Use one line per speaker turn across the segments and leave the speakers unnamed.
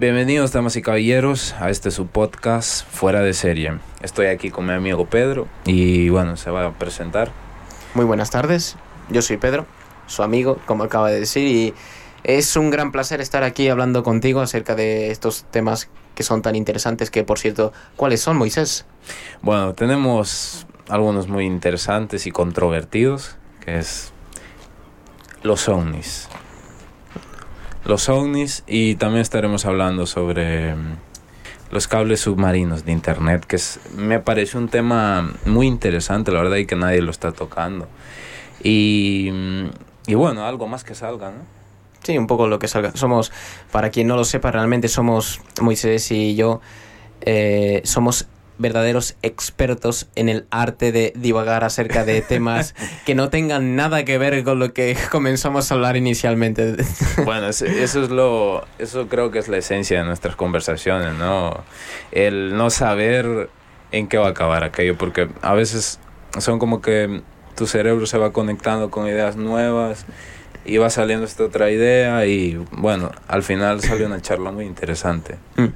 Bienvenidos, damas y caballeros, a este su podcast Fuera de Serie. Estoy aquí con mi amigo Pedro y bueno, se va a presentar.
Muy buenas tardes, yo soy Pedro, su amigo, como acaba de decir, y es un gran placer estar aquí hablando contigo acerca de estos temas que son tan interesantes, que por cierto, ¿cuáles son, Moisés?
Bueno, tenemos algunos muy interesantes y controvertidos, que es los ovnis. Los ovnis y también estaremos hablando sobre mm, los cables submarinos de internet, que es, me parece un tema muy interesante, la verdad, y que nadie lo está tocando. Y, mm, y bueno, algo más que salga, ¿no?
Sí, un poco lo que salga. Somos, para quien no lo sepa, realmente somos, Moisés y yo, eh, somos verdaderos expertos en el arte de divagar acerca de temas que no tengan nada que ver con lo que comenzamos a hablar inicialmente.
Bueno, eso es lo, eso creo que es la esencia de nuestras conversaciones, ¿no? El no saber en qué va a acabar aquello, porque a veces son como que tu cerebro se va conectando con ideas nuevas y va saliendo esta otra idea y bueno, al final salió una charla muy interesante.
Mm.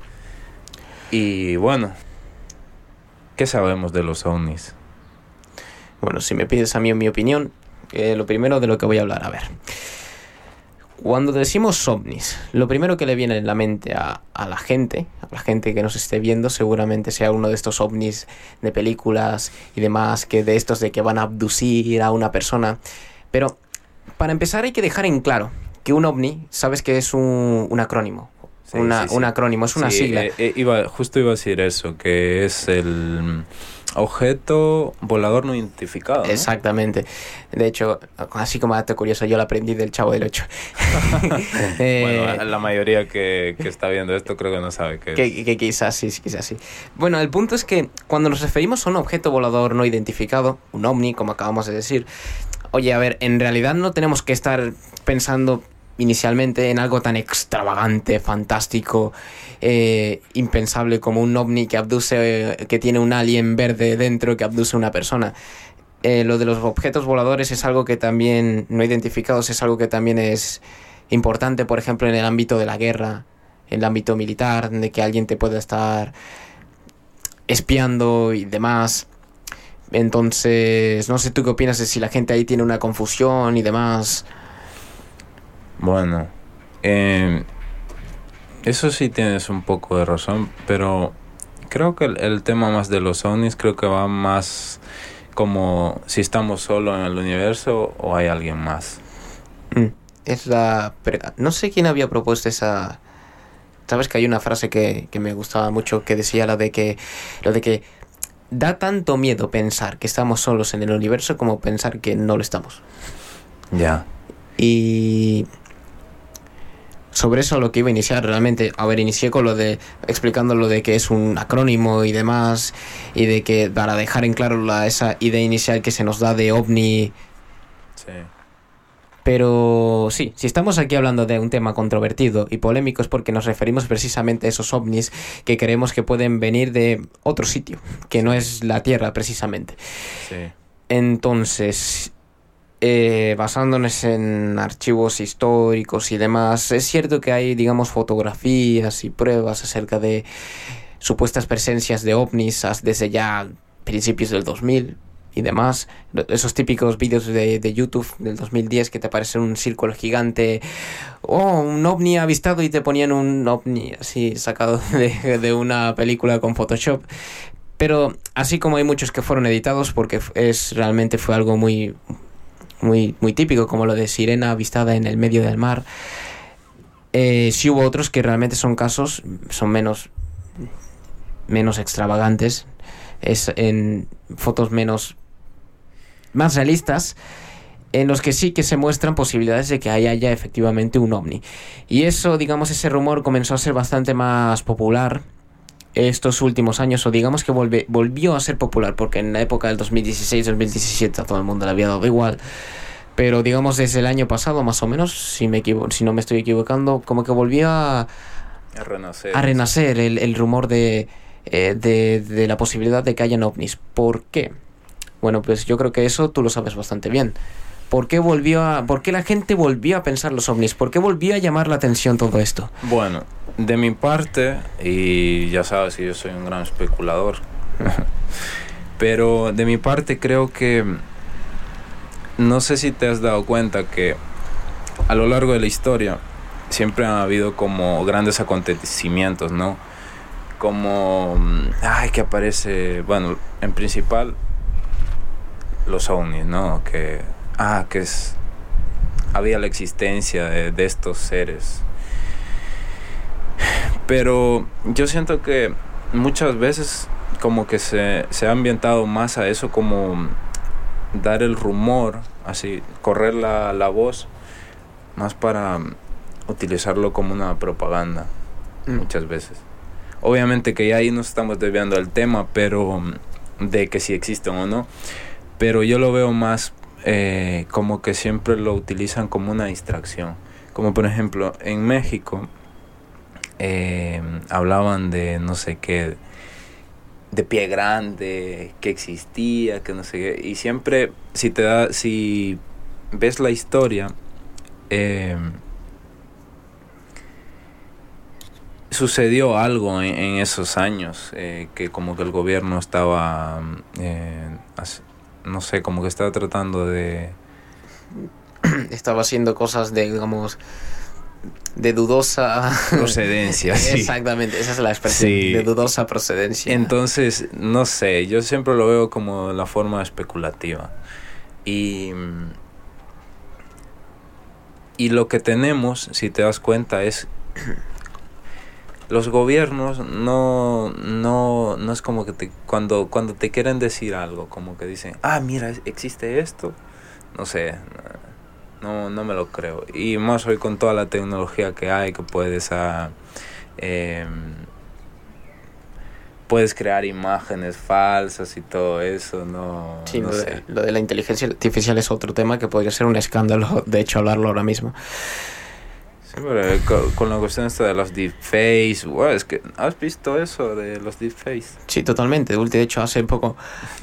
Y bueno, ¿qué sabemos de los ovnis?
Bueno, si me pides a mí mi opinión, eh, lo primero de lo que voy a hablar, a ver. Cuando decimos ovnis, lo primero que le viene en la mente a, la gente, a la gente que nos esté viendo, seguramente sea uno de estos ovnis de películas y demás, que de estos de que van a abducir a una persona. Pero para empezar hay que dejar en claro que un ovni, sabes que es un acrónimo.
Sí,
una,
sí.
Un acrónimo, es una sigla.
eh, eh, iba, justo iba a decir eso, que es el objeto volador no identificado. ¿no?
Exactamente. De hecho, así como dato curioso, yo lo aprendí del Chavo del 8.
Bueno, la mayoría que, que está viendo esto creo que no sabe qué es.
Que, que quizás sí, quizás sí. Bueno, el punto es que cuando nos referimos a un objeto volador no identificado, un ovni, como acabamos de decir, oye, a ver, en realidad no tenemos que estar pensando inicialmente en algo tan extravagante, fantástico, eh, impensable como un ovni que abduce, eh, que tiene un alien verde dentro que abduce a una persona. Eh, lo de los objetos voladores es algo que también, no identificados, es algo que también es importante, por ejemplo, en el ámbito de la guerra, en el ámbito militar, de que alguien te pueda estar espiando y demás. Entonces, no sé tú qué opinas de si la gente ahí tiene una confusión y demás.
Bueno, eh, eso sí tienes un poco de razón, pero creo que el, el, tema más de los ovnis creo que va más como si estamos solo en el universo o hay alguien más.
Mm, es la... No sé quién había propuesto esa... Sabes que hay una frase que, que me gustaba mucho que decía lo de que... Lo de que da tanto miedo pensar que estamos solos en el universo como pensar que no lo estamos.
Ya.
Y sobre eso lo que iba a iniciar realmente, a ver, inicié con lo de explicando lo de que es un acrónimo y demás y de que para dejar en claro la, esa idea inicial que se nos da de ovni.
Sí.
Pero sí, si estamos aquí hablando de un tema controvertido y polémico es porque nos referimos precisamente a esos ovnis que creemos que pueden venir de otro sitio, que no es la Tierra precisamente.
Sí.
Entonces, eh, basándonos en archivos históricos y demás, es cierto que hay, digamos, fotografías y pruebas acerca de supuestas presencias de ovnis desde ya principios del 2000 y demás. Esos típicos vídeos de, de, YouTube del 2010 que te aparece un círculo gigante, oh, un ovni avistado y te ponían un ovni así sacado de, de una película con Photoshop. Pero así como hay muchos que fueron editados porque es realmente fue algo muy muy, muy típico, como lo de sirena avistada en el medio del mar. Eh, sí hubo otros que realmente son casos, son menos, menos extravagantes, es en fotos menos, más realistas, en los que sí que se muestran posibilidades de que haya ya efectivamente un ovni. Y eso, digamos, ese rumor comenzó a ser bastante más popular estos últimos años, o digamos que volve, volvió a ser popular, porque en la época del 2016-2017 a todo el mundo le había dado igual. Pero digamos desde el año pasado, más o menos, si, me si no me estoy equivocando, como que volvió a,
a renacer,
a renacer el, el rumor de, eh, de, de, la posibilidad de que hayan ovnis. ¿Por qué? Bueno, pues yo creo que eso tú lo sabes bastante bien. ¿Por qué, volvió ¿Por qué la gente volvió a pensar los ovnis? ¿Por qué volvió a llamar la atención todo esto?
Bueno, de mi parte, y ya sabes que yo soy un gran especulador, pero de mi parte creo que no sé si te has dado cuenta que a lo largo de la historia siempre han habido como grandes acontecimientos, ¿no? Como, ay, que aparece, bueno, en principal los ovnis, ¿no? Que, ah, que es, había la existencia de, de estos seres. Pero yo siento que muchas veces como que se, se ha ambientado más a eso como dar el rumor, así, correr la, la voz, más para utilizarlo como una propaganda,
Mm.
muchas veces. Obviamente que ya ahí nos estamos desviando del tema, pero de que si existen o no, pero yo lo veo más eh, como que siempre lo utilizan como una distracción. Como por ejemplo, en México eh, hablaban de no sé qué, de pie grande, que existía, que no sé qué. Y siempre, si te da, si ves la historia, eh, sucedió algo en, en esos años, eh, que como que el gobierno estaba, eh, no sé, como que estaba tratando de...
Estaba haciendo cosas de, digamos, de dudosa...
Procedencia, sí.
Exactamente, esa es la expresión,
Sí.
de dudosa procedencia.
Entonces, no sé, yo siempre lo veo como la forma especulativa. Y, y lo que tenemos, si te das cuenta, es... Los gobiernos no, no, no es como que te, cuando, cuando te quieren decir algo, como que dicen, ah, mira, existe esto. No sé, no, no me lo creo. Y más hoy con toda la tecnología que hay, que puedes ah, em, puedes crear imágenes falsas y todo eso, no,
Sí,
no
lo,
sé.
de, lo de la inteligencia artificial es otro tema que podría ser un escándalo, de hecho, hablarlo ahora mismo.
Sí, pero eh, co- con, la cuestión esta de los deepfakes, wow, es que, ¿has visto eso de los deepfakes?
Sí, totalmente. De hecho, hace poco,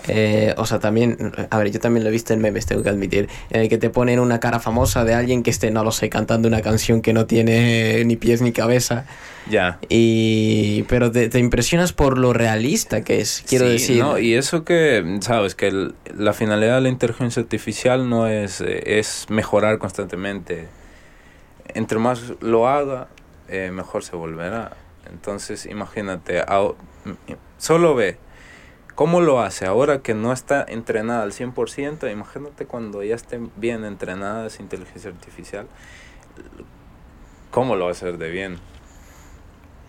eh, o sea, también, a ver, yo también lo he visto en memes, tengo que admitir, en el que te ponen una cara famosa de alguien que esté, no lo sé, cantando una canción que no tiene ni pies ni cabeza.
Ya.
Y, pero te, te impresionas por lo realista que es, quiero
Sí,
decir.
¿no? Y eso que, sabes, que el- la finalidad de la inteligencia artificial no es, eh, es mejorar constantemente. Entre más lo haga, eh, mejor se volverá. Entonces, imagínate, solo ve cómo lo hace ahora que no está entrenada al 100%. Imagínate cuando ya esté bien entrenada esa inteligencia artificial, cómo lo va a hacer de bien.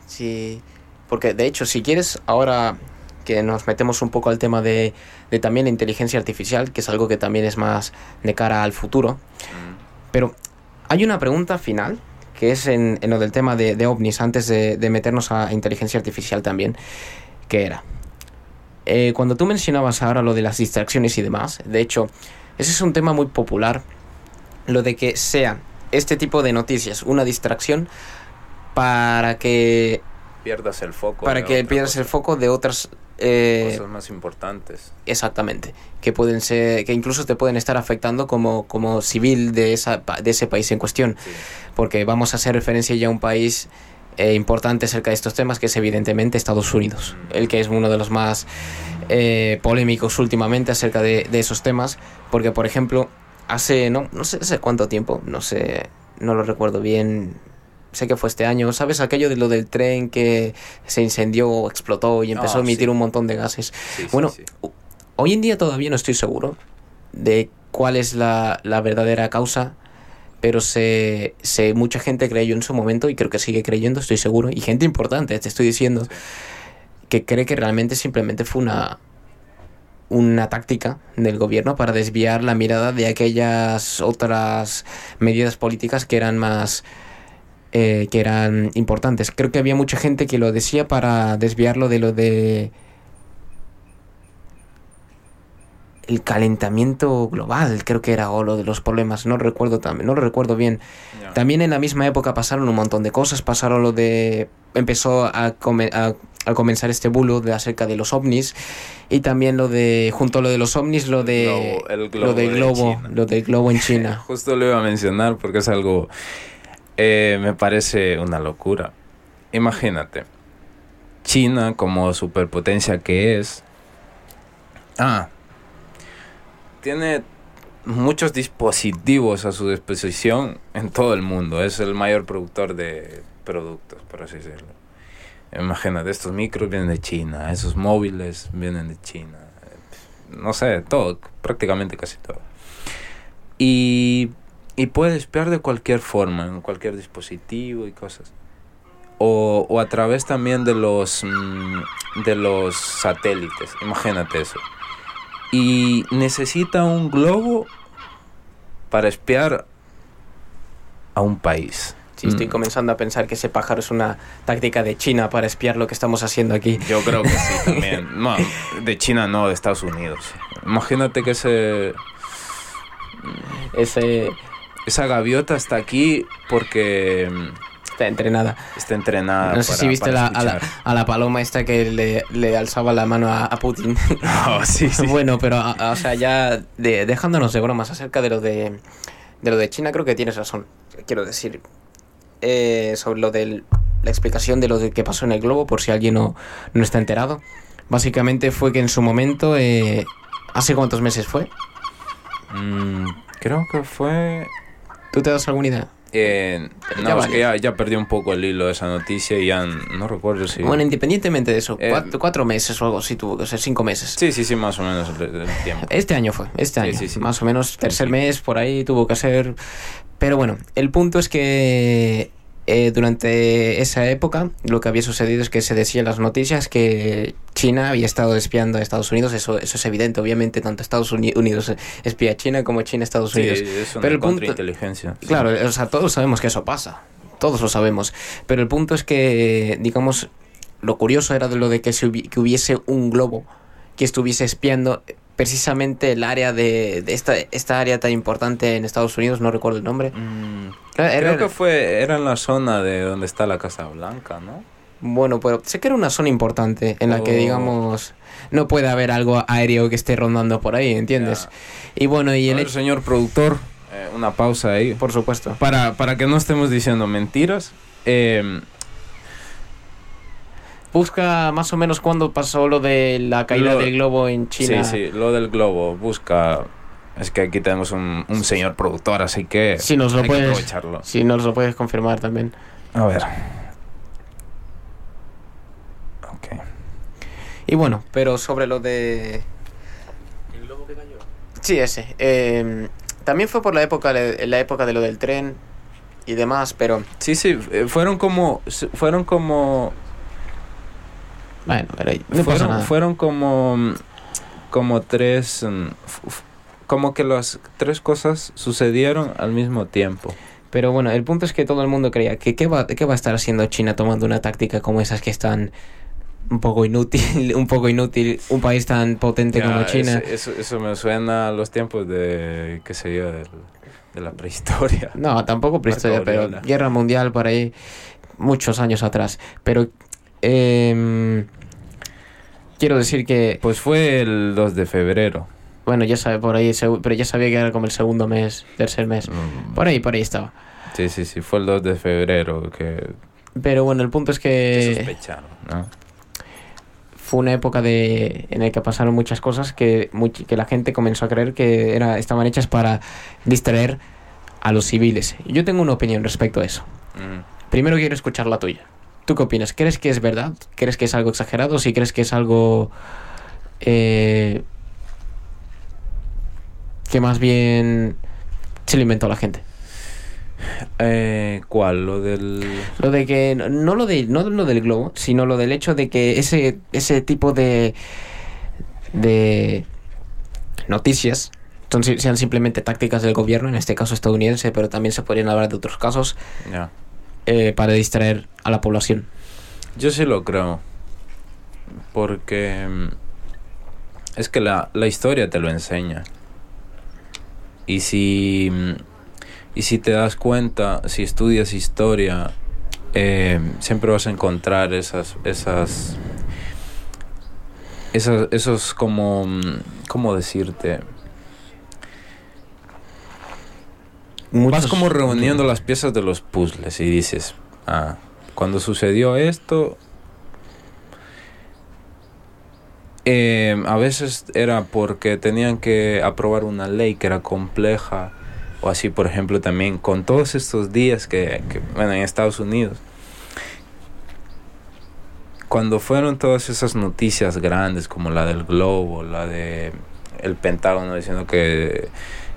Sí, porque de hecho, si quieres, ahora que nos metemos un poco al tema de, de también la inteligencia artificial, que es algo que también es más de cara al futuro,
Mm.
pero hay una pregunta final, que es en, en lo del tema de, de ovnis, antes de, de meternos a inteligencia artificial también, que era, eh, cuando tú mencionabas ahora lo de las distracciones y demás, de hecho, ese es un tema muy popular, lo de que sea este tipo de noticias una distracción para que
Pierdas el foco.
para que pierdas el foco de otras eh,
cosas más importantes.
exactamente que pueden ser que incluso te pueden estar afectando como como civil de esa de ese país en cuestión
Sí.
porque vamos a hacer referencia ya a un país eh, importante acerca de estos temas que es evidentemente Estados Unidos
Mm.
el que es uno de los más eh, polémicos últimamente acerca de, de esos temas porque por ejemplo hace no no sé hace cuánto tiempo no sé no lo recuerdo bien sé que fue este año sabes aquello de lo del tren que se incendió o explotó y empezó
Ah,
a emitir
sí.
un montón de gases
Sí,
bueno,
sí.
hoy en día todavía no estoy seguro de cuál es la, la verdadera causa, pero sé, sé mucha gente creyó en su momento y creo que sigue creyendo, estoy seguro, y gente importante, te estoy diciendo, que cree que realmente simplemente fue una una táctica del gobierno para desviar la mirada de aquellas otras medidas políticas que eran más eh, que eran importantes. Creo que había mucha gente que lo decía para desviarlo de lo de el calentamiento global, creo que era, o lo de los problemas, no recuerdo también, no lo recuerdo bien. También en la misma época pasaron un montón de cosas, pasaron lo de empezó a, come- a comenzar este bulo de acerca de los ovnis y también lo de junto a lo de los ovnis lo de
Globo- el globo
lo del
de
globo lo del globo en China
Justo lo iba a mencionar porque es algo... eh, me parece una locura. Imagínate. China como superpotencia que es... Ah. Tiene muchos dispositivos a su disposición en todo el mundo. Es el mayor productor de productos, por así decirlo. Imagínate, estos micros vienen de China, esos móviles vienen de China. No sé, todo, prácticamente casi todo. Y, y puede espiar de cualquier forma, en cualquier dispositivo y cosas. O, o a través también de los, mm, de los satélites, imagínate eso. Y necesita un globo para espiar a un país.
Sí, estoy
Mm.
comenzando a pensar que ese pájaro es una táctica de China para espiar lo que estamos haciendo aquí.
Yo creo que sí también. No, de China no, de Estados Unidos. Imagínate que ese,
Ese
esa gaviota está aquí porque mm,
está entrenada.
está entrenada.
No sé
para-
si viste la- a, la, a la paloma esta que le, le alzaba la mano a, a Putin.
Oh, sí, sí.
bueno, pero a- o sea, ya de- dejándonos de bromas acerca de lo de, de lo de China, creo que tienes razón. Quiero decir, eh, sobre lo de la explicación de lo de que pasó en el globo, por si alguien no, no está enterado. Básicamente fue que en su momento, eh, ¿hace cuántos meses fue?
Mm, creo que fue.
¿Tú te das alguna idea?
eh, no,
Ya
es
vale.
que ya, ya perdí un poco el hilo de esa noticia y ya no recuerdo si.
Bueno, independientemente de eso,
Eh,
cuatro, cuatro meses o algo así tuvo que ser, cinco meses.
Sí, sí, sí, más o menos el, tiempo.
Este año fue, este
Sí,
año.
sí, sí.
Más o menos tercer mes por ahí tuvo que ser. Pero bueno, el punto es que eh, durante esa época lo que había sucedido es que se decía en las noticias que China había estado espiando a Estados Unidos. Eso, eso es evidente, obviamente, tanto Estados Uni- Unidos espía a China como China a Estados
Sí,
Unidos.
es una
Pero el punto-
contrainteligencia. sí.
Claro, o sea, todos sabemos que eso pasa. Todos lo sabemos. Pero el punto es que, digamos, lo curioso era de lo de que, se hubi- que hubiese un globo que estuviese espiando precisamente el área de, de esta, esta área tan importante en Estados Unidos, no recuerdo el nombre.
Mm,
Era-
creo que fue. Era en la zona de donde está la Casa Blanca, ¿no?
Bueno, pero sé que era una zona importante en la que,
Oh.
digamos, no puede haber algo aéreo que esté rondando por ahí, ¿entiendes? Y bueno, y el
ver,
hecho,
señor productor, eh, una pausa ahí.
por supuesto.
Para, para que no estemos diciendo mentiras. eh,
Busca más o menos cuándo pasó lo de la caída
Lo-
del globo en China.
Sí, sí, lo del globo. Busca. Es que aquí tenemos un, un señor productor, así que.
Si nos lo
hay que
puedes,
aprovecharlo.
si nos lo puedes confirmar también.
A ver. Ok.
Y bueno, pero sobre lo de...
¿El globo que cayó?
Sí, ese. eh, también fue por la época, de- la época de lo del tren y demás, pero...
Sí, sí, eh, fueron como. Fueron como.
Bueno, pero no
fueron,
nada.
fueron como. Como tres. mm, Como que las tres cosas sucedieron al mismo tiempo.
Pero bueno, el punto es que todo el mundo creía que qué va, qué va a estar haciendo China tomando una táctica como esas que están un poco inútil, un poco inútil, un país tan potente
Ya,
como China.
Eso, eso me suena a los tiempos de. qué sé yo, del- de la prehistoria.
No, tampoco prehistoria, pero guerra mundial por ahí, muchos años atrás. Pero em, quiero decir que,
Pues fue el 2 de febrero.
bueno, ya sabe por ahí, pero ya sabía que era como el segundo mes, tercer mes.
Mm,
Por ahí, por ahí estaba.
Sí, sí, sí, fue el 2 de febrero que,
Pero bueno, el punto es
que sospecharon, ¿no?
fue una época de en la que pasaron muchas cosas que, que la gente comenzó a creer que era, estaban hechas para distraer a los civiles. Yo tengo una opinión respecto a eso.
Mm.
Primero quiero escuchar la tuya. ¿Tú qué opinas? ¿Crees que es verdad? ¿Crees que es algo exagerado? ¿Si crees que es algo eh, que más bien se lo inventó la gente?
Eh, ¿Cuál? Lo del...
Lo de que no- lo de no lo del globo, sino lo del hecho de que ese ese tipo de de noticias son, sean simplemente tácticas del gobierno, en este caso estadounidense, pero también se podrían hablar de otros casos
Ya.
Eh, para distraer a la población.
Yo sí lo creo. Porque mm, es que la, la historia te lo enseña. Y si, mm, y si te das cuenta, si estudias historia, eh, siempre vas a encontrar esas, esas, Eso, eso es como... mm, ¿Cómo decirte? Vas como reuniendo las piezas de los puzzles y dices, ah, cuando sucedió esto, eh, a veces era porque tenían que aprobar una ley que era compleja, o así, por ejemplo, también con todos estos días que, que, bueno, en Estados Unidos, cuando fueron todas esas noticias grandes como la del globo, la de el Pentágono diciendo que,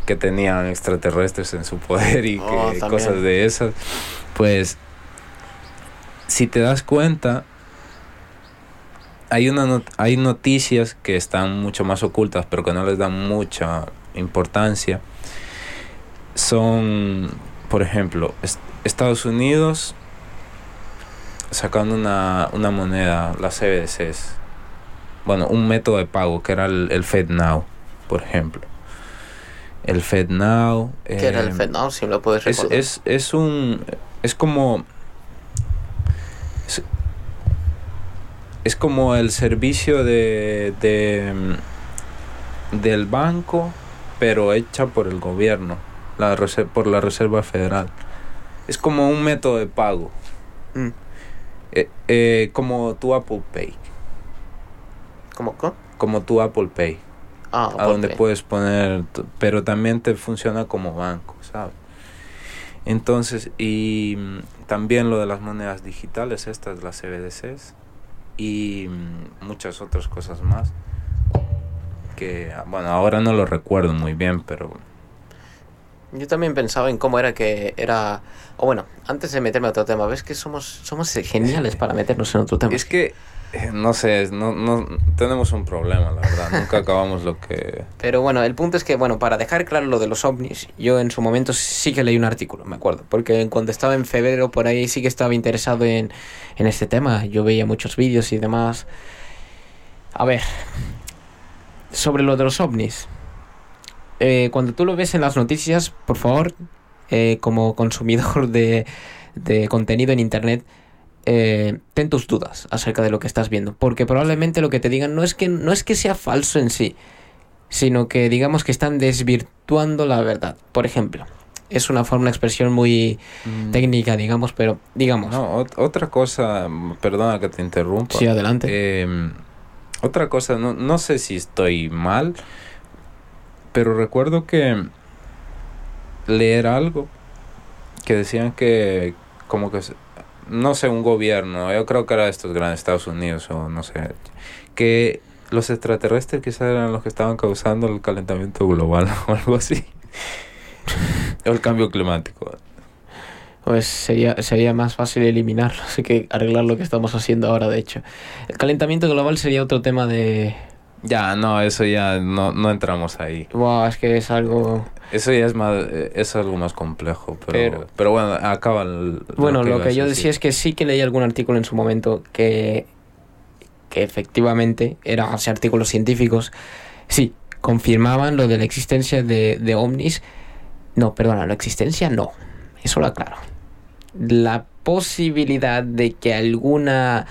que tenían extraterrestres en su poder y
Oh,
que cosas de esas, pues si te das cuenta, hay, una not- hay noticias que están mucho más ocultas, pero que no les dan mucha importancia. Son, por ejemplo, est- Estados Unidos sacando una, una moneda, las CBDCs. Bueno, un método de pago que era el, el FedNow, por ejemplo. El FedNow.
¿Qué era el
eh,
FedNow? Si me lo puedes
es,
recordar.
es, es un. Es como. Es, es como el servicio de, de. del banco, pero hecha por el gobierno, la por la Reserva Federal. Es como un método de pago,
Mm.
eh, eh, como tu Apple Pay.
¿Cómo? ¿Cómo?
Como tu Apple Pay.
Ah,
a donde puedes poner, pero también te funciona como banco, ¿sabes? Entonces, y mm, también lo de las monedas digitales, estas, las CBDCs, y mm, muchas otras cosas más, que, ah, bueno, ahora no lo recuerdo muy bien, pero
Yo también pensaba en cómo era que era... O bueno, antes de meterme a otro tema, ves que somos, somos geniales para meternos en otro tema.
es que, no sé, no, no, tenemos un problema, la verdad, nunca acabamos lo que...
Pero bueno, el punto es que, bueno, para dejar claro lo de los ovnis, yo en su momento sí que leí un artículo, me acuerdo, porque cuando estaba en febrero por ahí sí que estaba interesado en, en este tema, yo veía muchos vídeos y demás. A ver, sobre lo de los ovnis, eh, cuando tú lo ves en las noticias, por favor, eh, como consumidor de, de contenido en Internet, eh, ten tus dudas acerca de lo que estás viendo, porque probablemente lo que te digan no es que no es que sea falso en sí, sino que digamos que están desvirtuando la verdad. Por ejemplo, es una forma de expresión muy
Mm,
técnica, digamos, pero digamos.
No, ot- otra cosa, perdona que te interrumpa.
sí, adelante.
Eh, otra cosa, no, no sé si estoy mal, pero recuerdo que leer algo que decían que como que, no sé, un gobierno, yo creo que era de estos grandes Estados Unidos o no sé, que los extraterrestres quizás eran los que estaban causando el calentamiento global o algo así. o el cambio climático.
Pues sería, sería más fácil eliminarlo, así que arreglar lo que estamos haciendo ahora, de hecho. El calentamiento global sería otro tema de...
Ya, no, eso ya no, no entramos ahí.
Buah, es que es algo...
Eso ya es más, eh, es algo más complejo, pero,
Pero-
pero, bueno, acaba el,
Bueno, lo que yo decía es que sí que leí algún artículo en su momento que, que efectivamente eran así, artículos científicos, sí, confirmaban lo de la existencia de, de ovnis. No, perdona, la existencia no, eso lo aclaro. La posibilidad de que alguna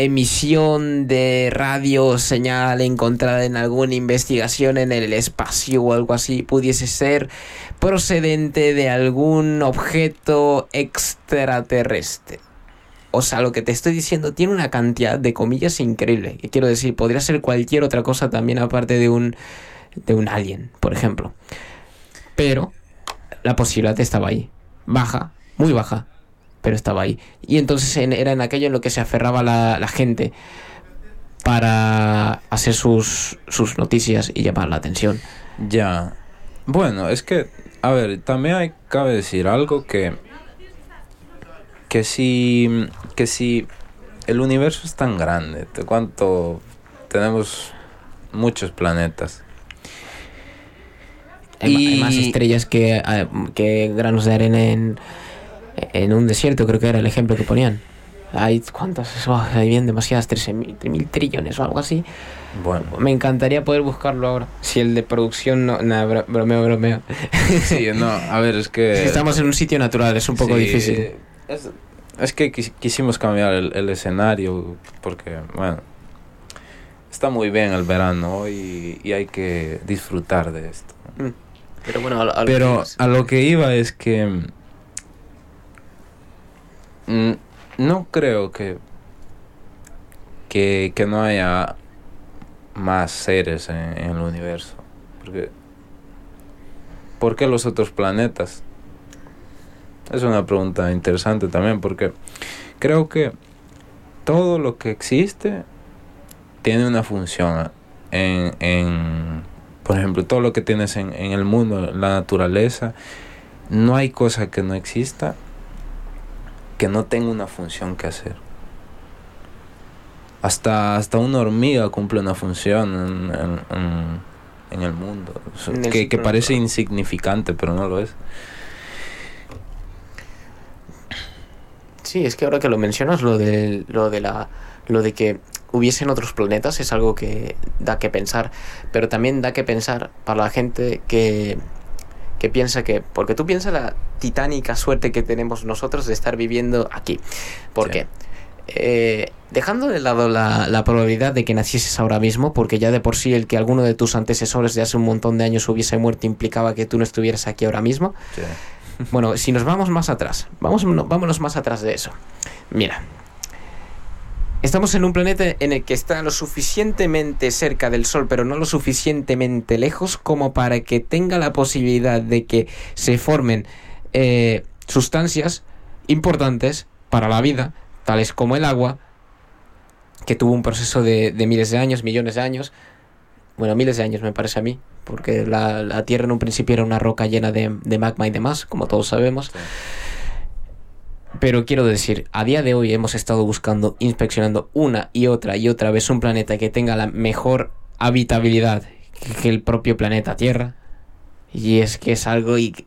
emisión de radio señal encontrada en alguna investigación en el espacio o algo así pudiese ser procedente de algún objeto extraterrestre. O sea, lo que te estoy diciendo tiene una cantidad de comillas increíble. Y quiero decir, podría ser cualquier otra cosa también aparte de un de un alien, por ejemplo. Pero la posibilidad estaba ahí. Baja, muy baja, pero estaba ahí. Y entonces en- era en aquello en lo que se aferraba la, la gente para hacer sus, sus noticias y llamar la atención.
Ya. Bueno, es que, a ver, también hay, cabe decir algo que. Que si. Que si el universo es tan grande, ¿de cuánto. Tenemos muchos planetas.
Hay, más estrellas que, eh, que granos de arena en, en un desierto, creo que era el ejemplo que ponían. Hay cuántas, Oh, hay bien demasiadas, 13.000 mil trillones o algo así.
Bueno,
Me encantaría poder buscarlo ahora. Si el de producción no. Nada, bro- bromeo, bromeo.
sí, no, a ver, es que.
Si estamos en un sitio natural, es un poco
Sí,
difícil.
Es, es que quis- quisimos cambiar el, el escenario porque, bueno, está muy bien el verano y, y hay que disfrutar de esto.
Mm. Pero bueno, a, lo- a lo
Pero
que-
a lo que iba es que mm, no creo que, que que no haya más seres en, en el universo. Porque ¿Por qué los otros planetas? Es una pregunta interesante también porque creo que todo lo que existe tiene una función en, en por ejemplo, todo lo que tienes en, en el mundo, la naturaleza, no hay cosa que no exista que no tenga una función que hacer. Hasta, hasta una hormiga cumple una función en, en- en- en el mundo.
El
que, que parece insignificante, pero no lo es.
Sí, es que ahora que lo mencionas, lo de, lo de la lo de que hubiesen otros planetas es algo que da que pensar, pero también da que pensar para la gente que que piensa que porque tú piensas la titánica suerte que tenemos nosotros de estar viviendo aquí. ¿Por
Sí.
qué? Eh, dejando de lado la, la probabilidad de que nacieses ahora mismo, porque ya de por sí el que alguno de tus antecesores de hace un montón de años hubiese muerto implicaba que tú no estuvieras aquí ahora mismo,
Sí.
bueno, si nos vamos más atrás, vamos, no, vámonos más atrás de eso. Mira, estamos en un planeta en el que está lo suficientemente cerca del Sol, pero no lo suficientemente lejos como para que tenga la posibilidad de que se formen eh, sustancias importantes para la vida, tales como el agua, que tuvo un proceso de, miles de años, millones de años, bueno, miles de años me parece a mí, porque la, Tierra en un principio era una roca llena de, magma y demás, como todos sabemos. Pero quiero decir, a día de hoy hemos estado buscando, inspeccionando una y otra y otra vez un planeta que tenga la mejor habitabilidad que- el propio planeta Tierra. Y es que es algo y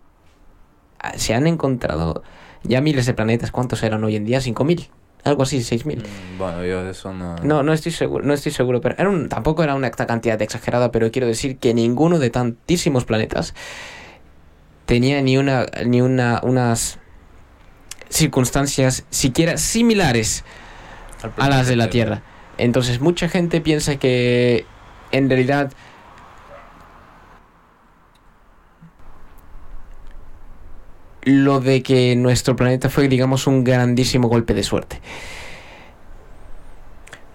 ah, se han encontrado ya miles de planetas. ¿Cuántos eran hoy en día? ¿5.000? Algo así, 6.000.
Mm, Bueno, yo de eso no...
No, no estoy seguro, no estoy seguro, pero era un- tampoco era una cantidad exagerada, pero quiero decir que ninguno de tantísimos planetas tenía ni una ni una unas circunstancias siquiera similares a las de la Tierra. Entonces mucha gente piensa que en realidad lo de que nuestro planeta fue digamos un grandísimo golpe de suerte.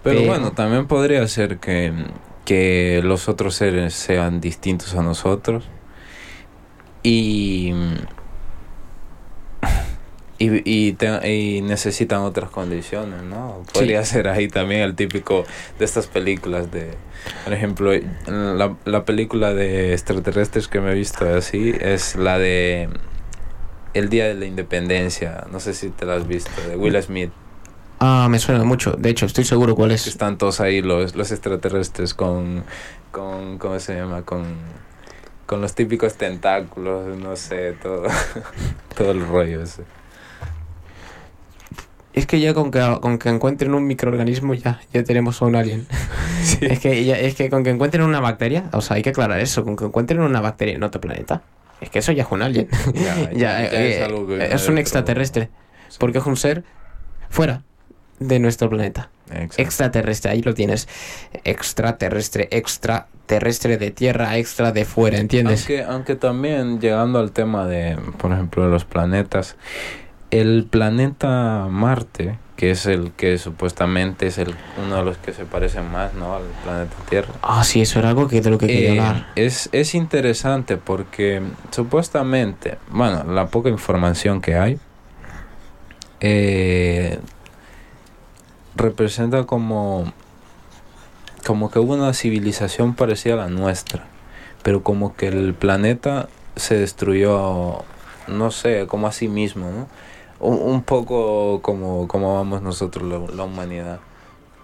Pero
Pero-
bueno, también podría ser que, que los otros seres sean distintos a nosotros y, y, y, te- y necesitan otras condiciones, ¿no? Podría ser ahí también el típico de estas películas de, por ejemplo, la, la película de extraterrestres que me he visto así es la de El Día de la Independencia, no sé si te la has visto, de Will Smith.
Ah, me suena mucho. De hecho, estoy seguro cuál es.
están todos ahí los, los extraterrestres con, con ¿cómo se llama? Con, con los típicos tentáculos, no sé, todo, todo el rollo ese.
Es que ya con que, con que encuentren un microorganismo ya, ya tenemos a un alien. Es que ya, es que con que encuentren una bacteria, o sea, hay que aclarar eso, con que encuentren una bacteria en otro planeta. Es que eso ya es un alien.
Ya,
Ya,
ya- ya
eh,
es algo que viene
es
de
un extraterrestre. Porque es un ser fuera de nuestro planeta.
Exacto.
Extraterrestre, ahí lo tienes. Extraterrestre, extraterrestre de tierra, extra de fuera, ¿entiendes?
Aunque, aunque también llegando al tema de, por ejemplo, de los planetas, el planeta Marte, que es el que supuestamente es el uno de los que se parecen más, ¿no? Al planeta Tierra.
Ah, sí, eso era algo que de lo que quería
Eh,
hablar.
es, es interesante porque supuestamente, bueno, la poca información que hay, eh, representa como, como que hubo una civilización parecida a la nuestra, pero como que el planeta se destruyó, no sé, como a sí mismo, ¿no? Un, poco como, como vamos nosotros, la- la humanidad.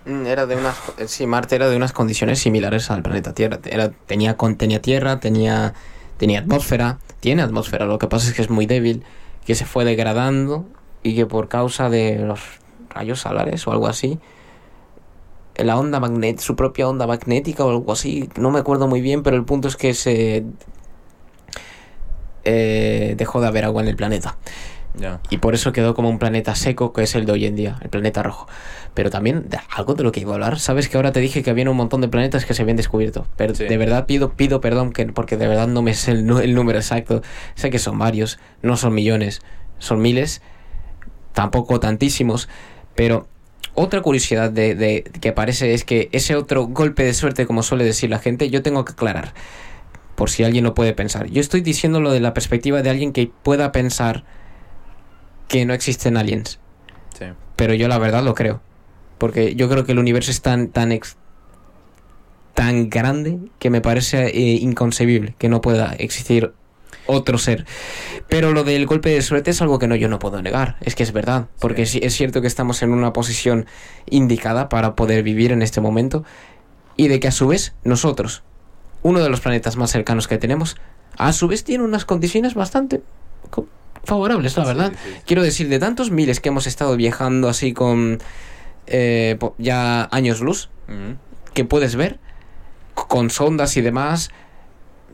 Mm, Era de unas, sí, Marte era de unas condiciones similares al planeta Tierra. Era, tenía, con- tenía tierra, tenía, tenía atmósfera, tiene atmósfera. Lo que pasa es que es muy débil, que se fue degradando y que por causa de los rayos solares o algo así, la onda magnética, su propia onda magnética o algo así, no me acuerdo muy bien, pero el punto es que se eh, dejó de haber agua en el planeta. Y por eso quedó como un planeta seco, que es el de hoy en día, el planeta rojo. Pero también, de algo de lo que iba a hablar, sabes que ahora te dije que había un montón de planetas que se habían descubierto. Pero
Sí.
de verdad pido, pido perdón, que, porque de verdad no me sé el, el número exacto. Sé que son varios, no son millones, son miles, tampoco tantísimos. Pero otra curiosidad de, de- que aparece es que ese otro golpe de suerte, como suele decir la gente, yo tengo que aclarar. Por si alguien lo puede pensar. Yo estoy diciendo lo de la perspectiva de alguien que pueda pensar que no existen aliens.
Sí.
Pero yo la verdad lo creo. Porque yo creo que el universo es tan, tan, ex- tan grande que me parece eh, inconcebible que no pueda existir otro ser. Pero lo del golpe de suerte es algo que no, yo no puedo negar. Es que es verdad. Porque sí, es cierto que estamos en una posición indicada para poder vivir en este momento. Y de que a su vez nosotros, uno de los planetas más cercanos que tenemos, a su vez tiene unas condiciones bastante favorables, la verdad.
sí, sí.
Quiero decir, de tantos miles que hemos estado viajando así con eh, ya años luz, que puedes ver, con sondas y demás,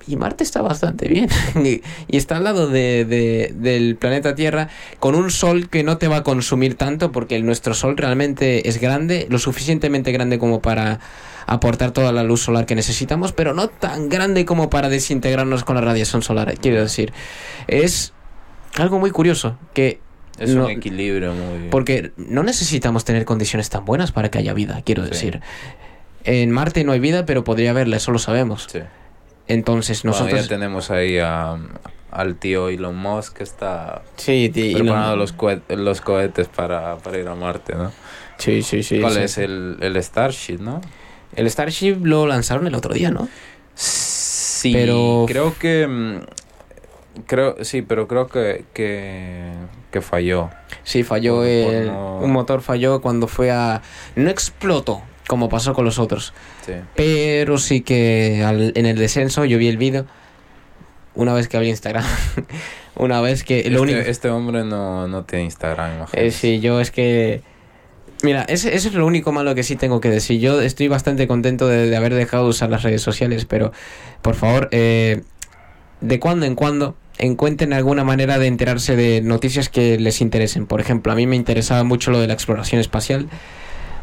y Marte está bastante bien. y, y está al lado de, de- del planeta Tierra, con un sol que no te va a consumir tanto, porque el- nuestro sol realmente es grande, lo suficientemente grande como para aportar toda la luz solar que necesitamos, pero no tan grande como para desintegrarnos con la radiación solar, quiero decir. Es algo muy curioso, que
Es
No,
un equilibrio muy...
porque no necesitamos tener condiciones tan buenas para que haya vida, quiero
Sí.
decir. En Marte no hay vida, pero podría haberla, eso lo sabemos.
Sí.
Entonces
Bueno,
nosotros...
ya tenemos ahí a- al tío Elon Musk que está
Sí, y
preparando
lo-
los, cohe- los cohetes para, para ir a Marte, ¿no?
sí, sí, sí,
¿Cuál
sí.
es el, el Starship, no?
El Starship lo lanzaron el otro día, ¿no?
Sí,
Pero-
creo que... Creo, sí, pero creo que, que, que falló.
Sí, falló el-
no-
un motor falló cuando fue a no explotó como pasó con los otros,
Sí.
pero sí que al- en el descenso yo vi el vídeo una vez que abrí Instagram, una vez que lo
este,
único
este hombre no, no tiene Instagram, imagínate.
Eh, sí, yo es que. Mira, ese, ese es lo único malo que sí tengo que decir. Yo estoy bastante contento de, de haber dejado de usar las redes sociales, pero por favor, eh, de cuando en cuando encuentren alguna manera de enterarse de noticias que les interesen. Por ejemplo, a mí me interesaba mucho lo de la exploración espacial,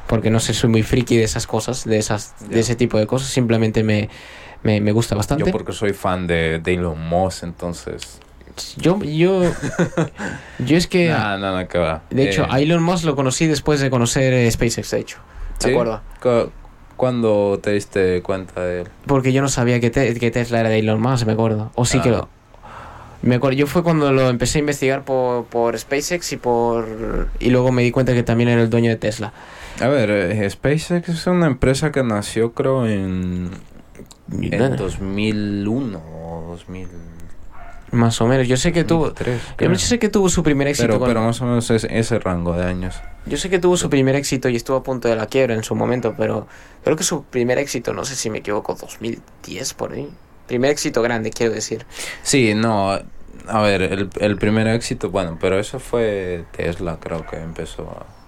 porque no sé, soy muy friki de esas cosas, de, esas, de ese tipo de cosas. Simplemente me, me, me gusta bastante.
Yo porque soy fan de, de Elon Musk, entonces...
Yo, yo, yo es que.
Nada, nada, que va.
De hecho,
Eh,
a Elon Musk lo conocí después de conocer eh, SpaceX, de hecho. ¿De
¿sí?
acuerdo?
Cu- ¿Cuándo te diste cuenta de él?
Porque yo no sabía que, te- que Tesla era de Elon Musk, me acuerdo. O sí
Ah.
que lo... Me acuerdo, yo fue cuando lo empecé a investigar por, por SpaceX y por... Y luego me di cuenta que también era el dueño de Tesla.
A ver, eh, SpaceX es una empresa que nació creo en, en
nada,
2001 o 2003.
Más o menos. Yo sé que tuvo... Yo sé que tuvo su primer éxito.
pero,
con-
pero más o menos es ese rango de años.
Yo sé que tuvo su primer éxito y estuvo a punto de la quiebra en su momento, pero creo que su primer éxito, no sé si me equivoco, 2010 por ahí. Primer éxito grande, quiero decir.
Sí, no, a ver, el, el primer éxito, bueno, pero eso fue Tesla, creo que empezó a...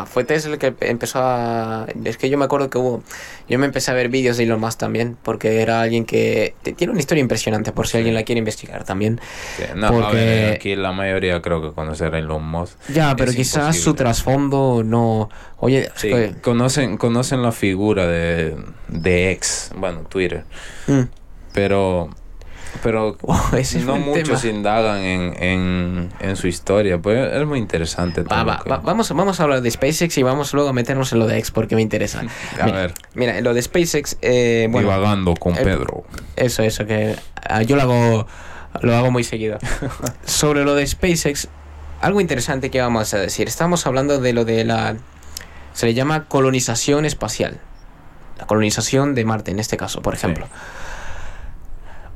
Ah, fue Tesla el que empezó a... Es que yo me acuerdo que hubo... Yo me empecé a ver vídeos de Elon Musk también, porque era alguien que... Tiene una historia impresionante, por si alguien la quiere investigar también.
Sí, no, a
Porque-
ver, aquí la mayoría creo que conocer a Elon Musk.
Ya, pero quizás su trasfondo no... Oye,
Sí,
oye,
conocen, conocen la figura de, de ex, bueno, Twitter,
mm,
pero... Pero
ese
no muchos
tema.
indagan en, en, en su historia, pues es muy interesante.
Va, va,
que-
va, vamos, vamos a hablar de SpaceX y vamos luego a meternos en lo de X porque me interesa.
A
mira,
ver,
Mira, lo de SpaceX, eh, bueno,
divagando con
eh,
Pedro.
Eso, eso, que ah, yo lo hago, lo hago muy seguido. Sobre lo de SpaceX, algo interesante que vamos a decir. Estamos hablando de lo de la... Se le llama colonización espacial. La colonización de Marte, en este caso, por ejemplo.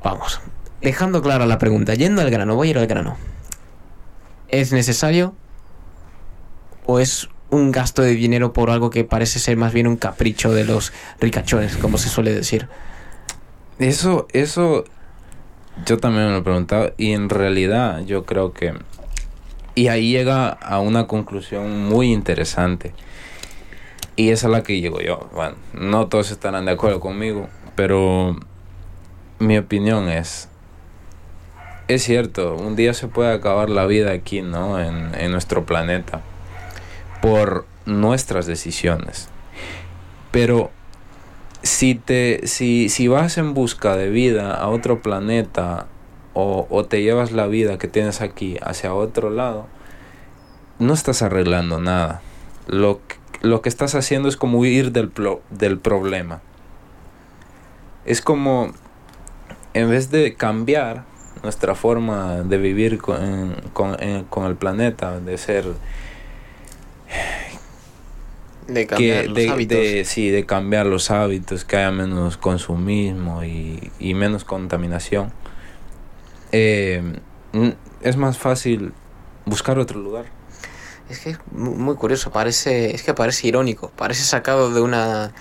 Vamos. Dejando clara la pregunta, yendo al grano, voy a ir al grano. ¿Es necesario? ¿O es un gasto de dinero por algo que parece ser más bien un capricho de los ricachones, como se suele decir?
Eso, eso, yo también me lo he preguntado y en realidad yo creo que... Y ahí llega a una conclusión muy interesante. Y esa es la que llego yo. Bueno, no todos estarán de acuerdo conmigo, pero mi opinión es, es cierto, un día se puede acabar la vida aquí, ¿no? En, en nuestro planeta. Por nuestras decisiones. Pero si, te, si, si vas en busca de vida a otro planeta o, o te llevas la vida que tienes aquí hacia otro lado, no estás arreglando nada. Lo, lo que estás haciendo es como huir del, plo- del problema. Es como, en vez de cambiar nuestra forma de vivir con, con, con el planeta, de ser
De cambiar
que
los
de,
hábitos.
de- sí, de cambiar los hábitos, que haya menos consumismo y, y menos contaminación. Eh, es más fácil buscar otro lugar.
Es que es mu- muy curioso, parece, es que parece irónico, parece sacado de una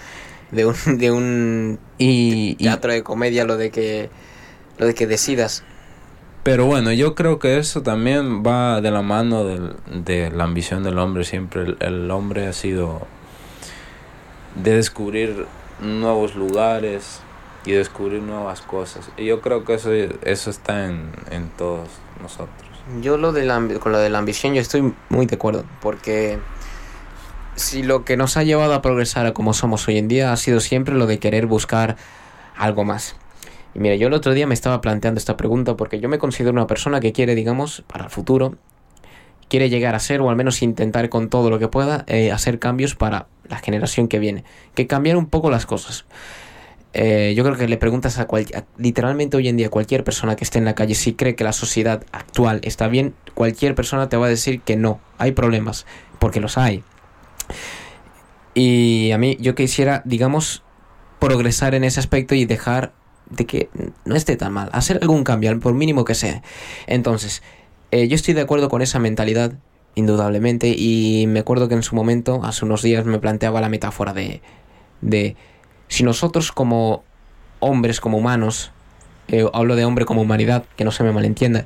de un, de un
Y, y-
teatro de comedia lo de que lo de que decidas.
pero bueno, yo creo que eso también va de la mano del- de la ambición del hombre. Siempre el, el hombre ha sido de descubrir nuevos lugares y descubrir nuevas cosas. Y yo creo que eso, eso está en, en todos nosotros.
Yo lo de la, con lo de la ambición yo estoy muy de acuerdo, porque si lo que nos ha llevado a progresar a como somos hoy en día ha sido siempre lo de querer buscar algo más. Y mira, yo el otro día me estaba planteando esta pregunta porque yo me considero una persona que quiere, digamos, para el futuro, quiere llegar a ser o al menos intentar con todo lo que pueda eh, hacer cambios para la generación que viene, que cambiar un poco las cosas. Eh, yo creo que le preguntas a, cual- a- literalmente hoy en día cualquier persona que esté en la calle si cree que la sociedad actual está bien, cualquier persona te va a decir que no, hay problemas, porque los hay. Y a mí yo quisiera, digamos, progresar en ese aspecto y dejar de que no esté tan mal, hacer algún cambio, por mínimo que sea. Entonces, eh, yo estoy de acuerdo con esa mentalidad, indudablemente, y me acuerdo que en su momento, hace unos días, me planteaba la metáfora de, de si nosotros como hombres, como humanos, eh, hablo de hombre como humanidad, que no se me malentienda,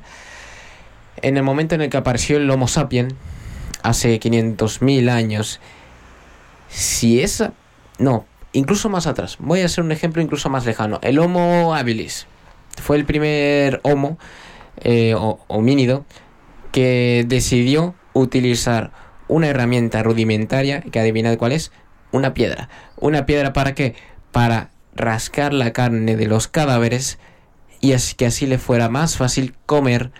en el momento en el que apareció el Homo sapien, hace 500.000 años, si esa... No, incluso más atrás. Voy a hacer un ejemplo incluso más lejano. El Homo habilis fue el primer Homo eh, o homínido que decidió utilizar una herramienta rudimentaria, que adivinad cuál es, una piedra. ¿Una piedra para qué? Para rascar la carne de los cadáveres y así que así le fuera más fácil comer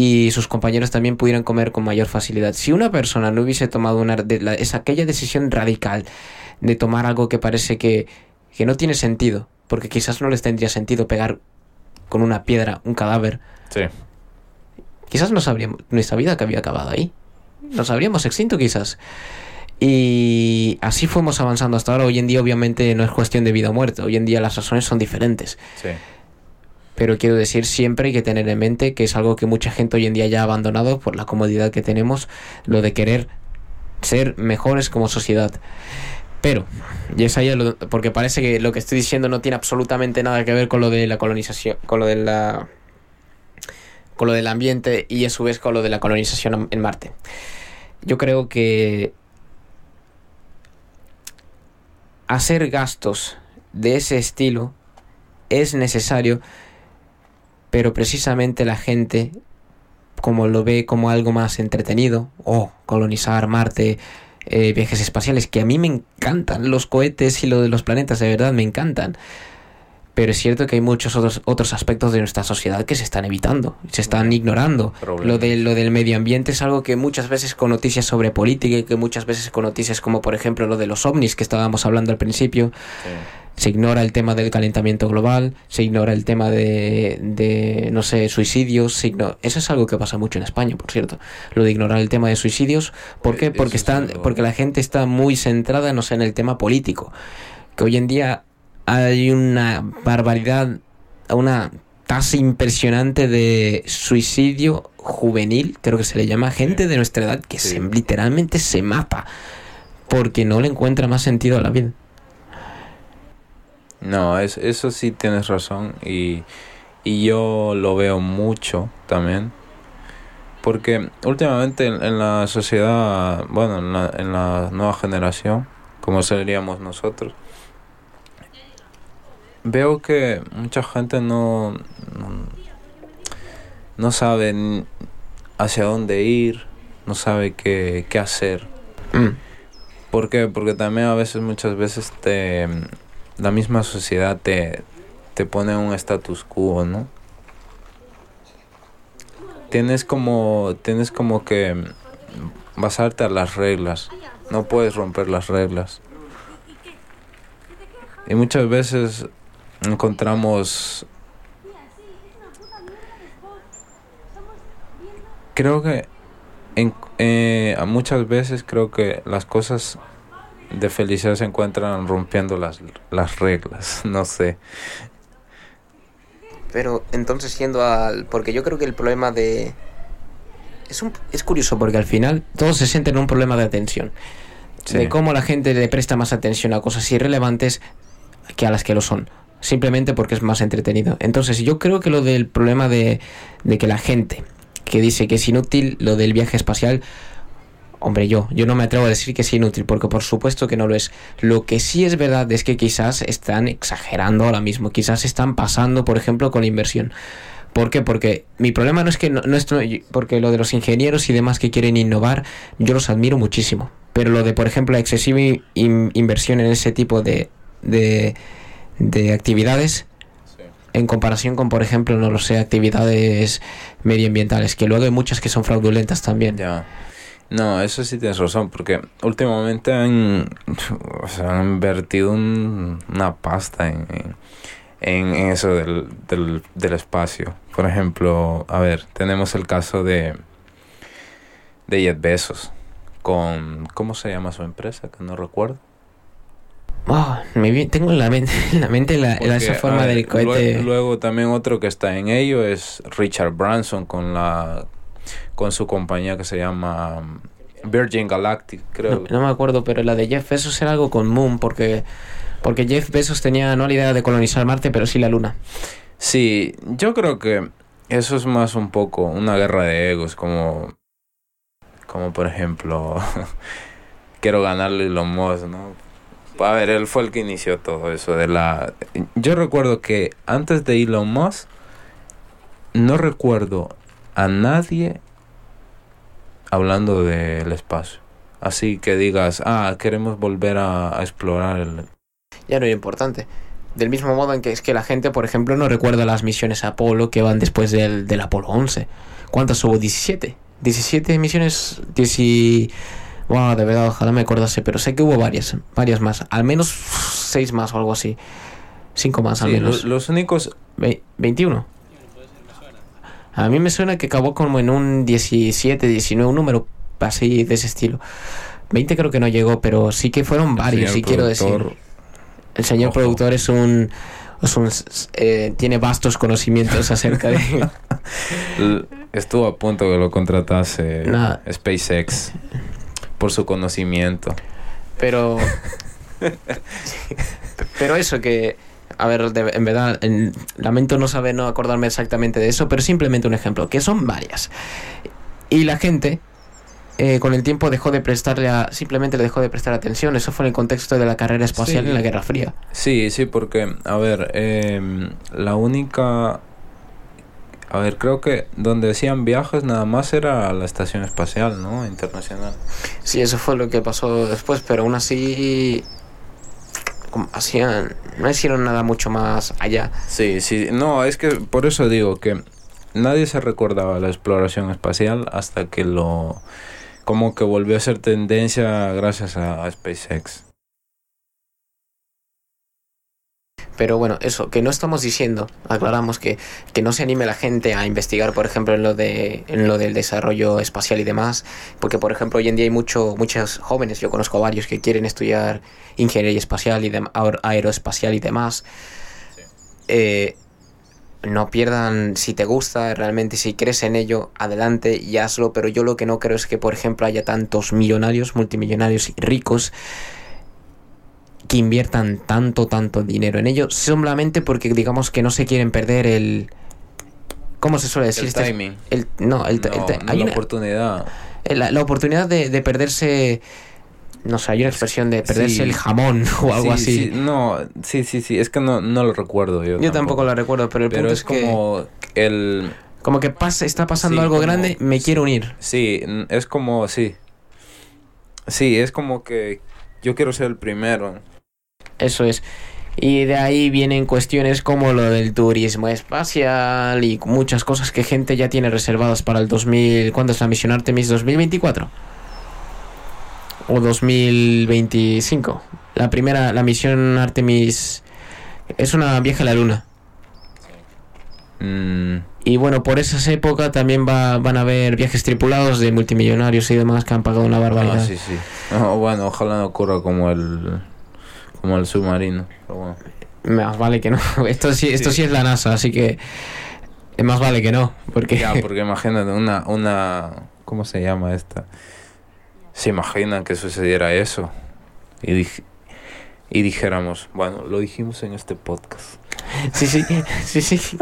y sus compañeros también pudieran comer con mayor facilidad. Si una persona no hubiese tomado una de la- es aquella decisión radical de tomar algo que parece que, que no tiene sentido, porque quizás no les tendría sentido pegar con una piedra un cadáver,
Sí.
quizás no sabríamos nuestra vida que había acabado ahí. Nos habríamos extinto quizás. Y así fuimos avanzando hasta ahora. Hoy en día obviamente no es cuestión de vida o muerte. Hoy en día las razones son diferentes.
Sí.
Pero quiero decir, siempre hay que tener en mente que es algo que mucha gente hoy en día ya ha abandonado por la comodidad que tenemos, lo de querer ser mejores como sociedad. Pero, y es ahí porque parece que lo que estoy diciendo no tiene absolutamente nada que ver con lo de la colonización, con lo de la con lo del ambiente y a su vez con lo de la colonización en Marte. Yo creo que hacer gastos de ese estilo es necesario, pero precisamente la gente, como lo ve como algo más entretenido, o colonizar Marte, eh, viajes espaciales, que a mí me encantan los cohetes y lo de los planetas, de verdad me encantan. Pero es cierto que hay muchos otros, otros aspectos de nuestra sociedad que se están evitando, se están ignorando. Lo, de, lo del medio ambiente es algo que muchas veces con noticias sobre política y que muchas veces con noticias como por ejemplo lo de los ovnis que estábamos hablando al principio,
sí.
se ignora el tema del calentamiento global, se ignora el tema de, de no sé, suicidios, se eso es algo que pasa mucho en España, por cierto, lo de ignorar el tema de suicidios, ¿por qué?
Eh,
Porque están, porque la gente está muy centrada, no sé, en el tema político, que hoy en día hay una barbaridad, una tasa impresionante de suicidio juvenil, creo que se le llama, gente de nuestra edad que
Sí.
se, literalmente se mata porque no le encuentra más sentido a la vida.
No, es, eso sí tienes razón y, y yo lo veo mucho también. Porque últimamente en, en la sociedad, bueno, en la, en la nueva generación, como seríamos nosotros, veo que mucha gente no, no, no sabe hacia dónde ir, no sabe qué, qué hacer.
Mm.
¿Por qué? Porque también a veces, muchas veces, te, la misma sociedad te, te pone un status quo, ¿no? Tienes como, tienes como que basarte a las reglas. No puedes romper las reglas. Y muchas veces encontramos... Creo que en, eh, muchas veces creo que las cosas de felicidad se encuentran rompiendo las, las reglas, no sé.
Pero entonces yendo al... Porque yo creo que el problema de... Es, un, es curioso porque al final todos se sienten en un problema de atención.
Sí.
De cómo la gente le presta más atención a cosas irrelevantes que a las que lo son. Simplemente porque es más entretenido. Entonces yo creo que lo del problema de, de que la gente que dice que es inútil lo del viaje espacial... Hombre, yo, yo no me atrevo a decir que es inútil, porque por supuesto que no lo es. Lo que sí es verdad es que quizás están exagerando ahora mismo, quizás están pasando, por ejemplo, con la inversión. ¿Por qué? Porque mi problema no es que no, no es porque lo de los ingenieros y demás que quieren innovar, yo los admiro muchísimo. Pero lo de, por ejemplo, la excesiva in- inversión en ese tipo de, de, de actividades, en comparación con, por ejemplo, no lo sé, actividades medioambientales, que luego hay muchas que son fraudulentas también.
Ya. No, eso sí tienes razón, porque últimamente han, o sea, han invertido un- una pasta en, en, en eso del, del, del espacio. Por ejemplo, a ver, tenemos el caso de, de Jeff Bezos con, ¿cómo se llama su empresa? Que no recuerdo.
Ah, me tengo en la mente, en la mente la, la-
Porque,
esa forma
ver,
del cohete.
lue- Luego, también otro que está en ello es Richard Branson con la con su compañía que se llama um, Virgin Galactic, creo.
No, no me acuerdo, pero la de Jeff Bezos era algo con Moon, porque, porque Jeff Bezos tenía no la idea de colonizar Marte, pero sí la Luna.
Sí, yo creo que eso es más un poco una guerra de egos, como, como por ejemplo, quiero ganarle Elon Musk, ¿no? A ver, él fue el que inició todo eso de la... Yo recuerdo que antes de Elon Musk, no recuerdo a nadie hablando del espacio. Así que digas, ah, queremos volver a, a explorar el...
Ya no era importante. Del mismo modo en que es que la gente, por ejemplo, no recuerda las misiones Apolo que van después del, del Apolo 11. ¿Cuántas hubo? 17. 17 misiones. 10 Wow, de verdad, ojalá me acordase, pero sé que hubo varias, varias más. Al menos 6 más o algo así. 5 más al
Sí,
menos.
lo- los únicos...
Ve- 21. A mí me suena que acabó como en un 17, 19, un número así de ese estilo. 20 creo que no llegó, pero sí que fueron varios, sí quiero decir. El señor
Ojo.
productor es un... Es un eh, tiene vastos conocimientos acerca de...
Estuvo a punto que lo contratase. SpaceX por su conocimiento.
Pero... pero eso que... A ver, de- en verdad, en- lamento no saber, no acordarme exactamente de eso, pero simplemente un ejemplo, que son varias. Y la gente, eh, con el tiempo, dejó de prestarle a, simplemente le dejó de prestar atención. Eso fue en el contexto de la carrera espacial
Sí.
en la Guerra Fría.
Sí, sí, porque, a ver, em, la única... A ver, creo que donde hacían viajes nada más era la estación espacial, ¿no? Internacional.
Sí, eso fue lo que pasó después, pero aún así... Hacían, no hicieron nada mucho más allá.
Sí, sí, no, es que por eso digo que nadie se recordaba la exploración espacial hasta que lo... como que volvió a ser tendencia gracias a, a SpaceX.
Pero bueno, eso, que no estamos diciendo, aclaramos que, que no se anime la gente a investigar, por ejemplo, en lo de en lo del desarrollo espacial y demás, porque por ejemplo hoy en día hay mucho muchos jóvenes, yo conozco varios que quieren estudiar ingeniería espacial y aer- aeroespacial y demás. Eh, no pierdan, si te gusta realmente, si crees en ello, adelante y hazlo, pero yo lo que no creo es que, por ejemplo, haya tantos millonarios, multimillonarios y ricos que inviertan tanto, tanto dinero en ello, solamente porque digamos que no se quieren perder el... ¿Cómo se suele decir?
El
Este-
timing.
el- no, el,
No,
el-
no
hay
la
una-
oportunidad.
la, la oportunidad de, de perderse... No sé, hay una expresión de perderse
Sí.
el jamón o algo
Sí,
así.
sí, no, sí, sí, sí, es que no, no lo recuerdo yo.
Yo tampoco lo recuerdo, pero el
Pero
punto
es
es, que...
como el,
Como que pasa, está pasando algo
como-
grande, me quiero unir.
Sí, es como, sí. Sí, es como que yo quiero ser el primero.
Eso es. Y de ahí vienen cuestiones como lo del turismo espacial y muchas cosas que gente ya tiene reservadas para el 2000. ¿Cuándo es la misión Artemis? ¿2024? ¿O 2025? La primera, la misión Artemis es una viaje a la luna.
Mm,
Y bueno, por esas épocas también va, van a haber viajes tripulados de multimillonarios y demás que han pagado una barbaridad.
ah, sí, sí. No, bueno, ojalá no ocurra como el como el submarino. pero bueno.
Más vale que no. Esto sí, esto sí.
Sí.
es la NASA, así que más vale que no. Porque
Ya, porque imagínate una una ¿cómo se llama esta? Se imaginan que sucediera eso y dij- y dijéramos, bueno, lo dijimos en este podcast.
Sí, sí, sí, sí.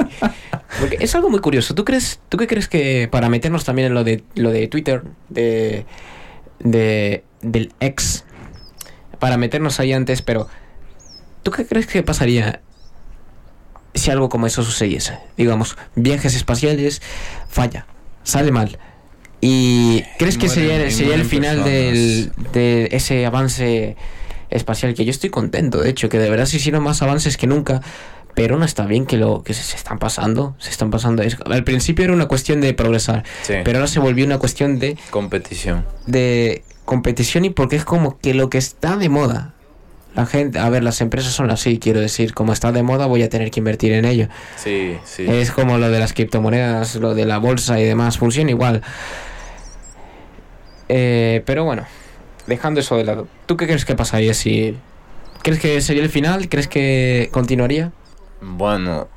Porque es algo muy curioso. ¿Tú crees, tú qué crees que para meternos también en lo de lo de Twitter, de, de del ex, para meternos ahí antes, pero ¿tú qué crees que pasaría si algo como eso sucediese? Digamos, viajes espaciales, falla, sale mal. ¿Y crees que
mueren-
sería, el final del, de ese avance espacial? Que yo estoy contento, de hecho, que de verdad se hicieron más avances que nunca. Pero no está bien que lo que se, se están pasando, se están pasando. Es- al principio era una cuestión de progresar,
Sí.
pero ahora se volvió una cuestión de,
competición.
de competición y porque es como que lo que está de moda. La gente, a ver, las empresas son así, quiero decir, como está de moda voy a tener que invertir en ello.
Sí, sí.
Es como lo de las criptomonedas, lo de la bolsa y demás, funciona igual. Eh, pero bueno, dejando eso de lado, ¿tú qué crees que pasaría si... ¿Crees que sería el final? ¿Crees que continuaría?
Bueno,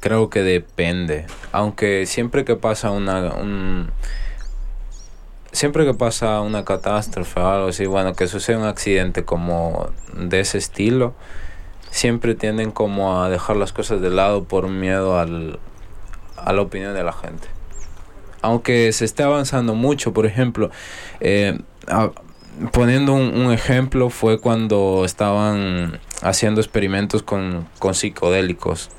creo que depende. Aunque siempre que pasa una un- siempre que pasa una catástrofe o algo así, bueno, que sucede un accidente como de ese estilo, siempre tienden como a dejar las cosas de lado por miedo al, a la opinión de la gente. Aunque se esté avanzando mucho, por ejemplo, eh, poniendo un, un ejemplo, fue cuando estaban haciendo experimentos con, con psicodélicos.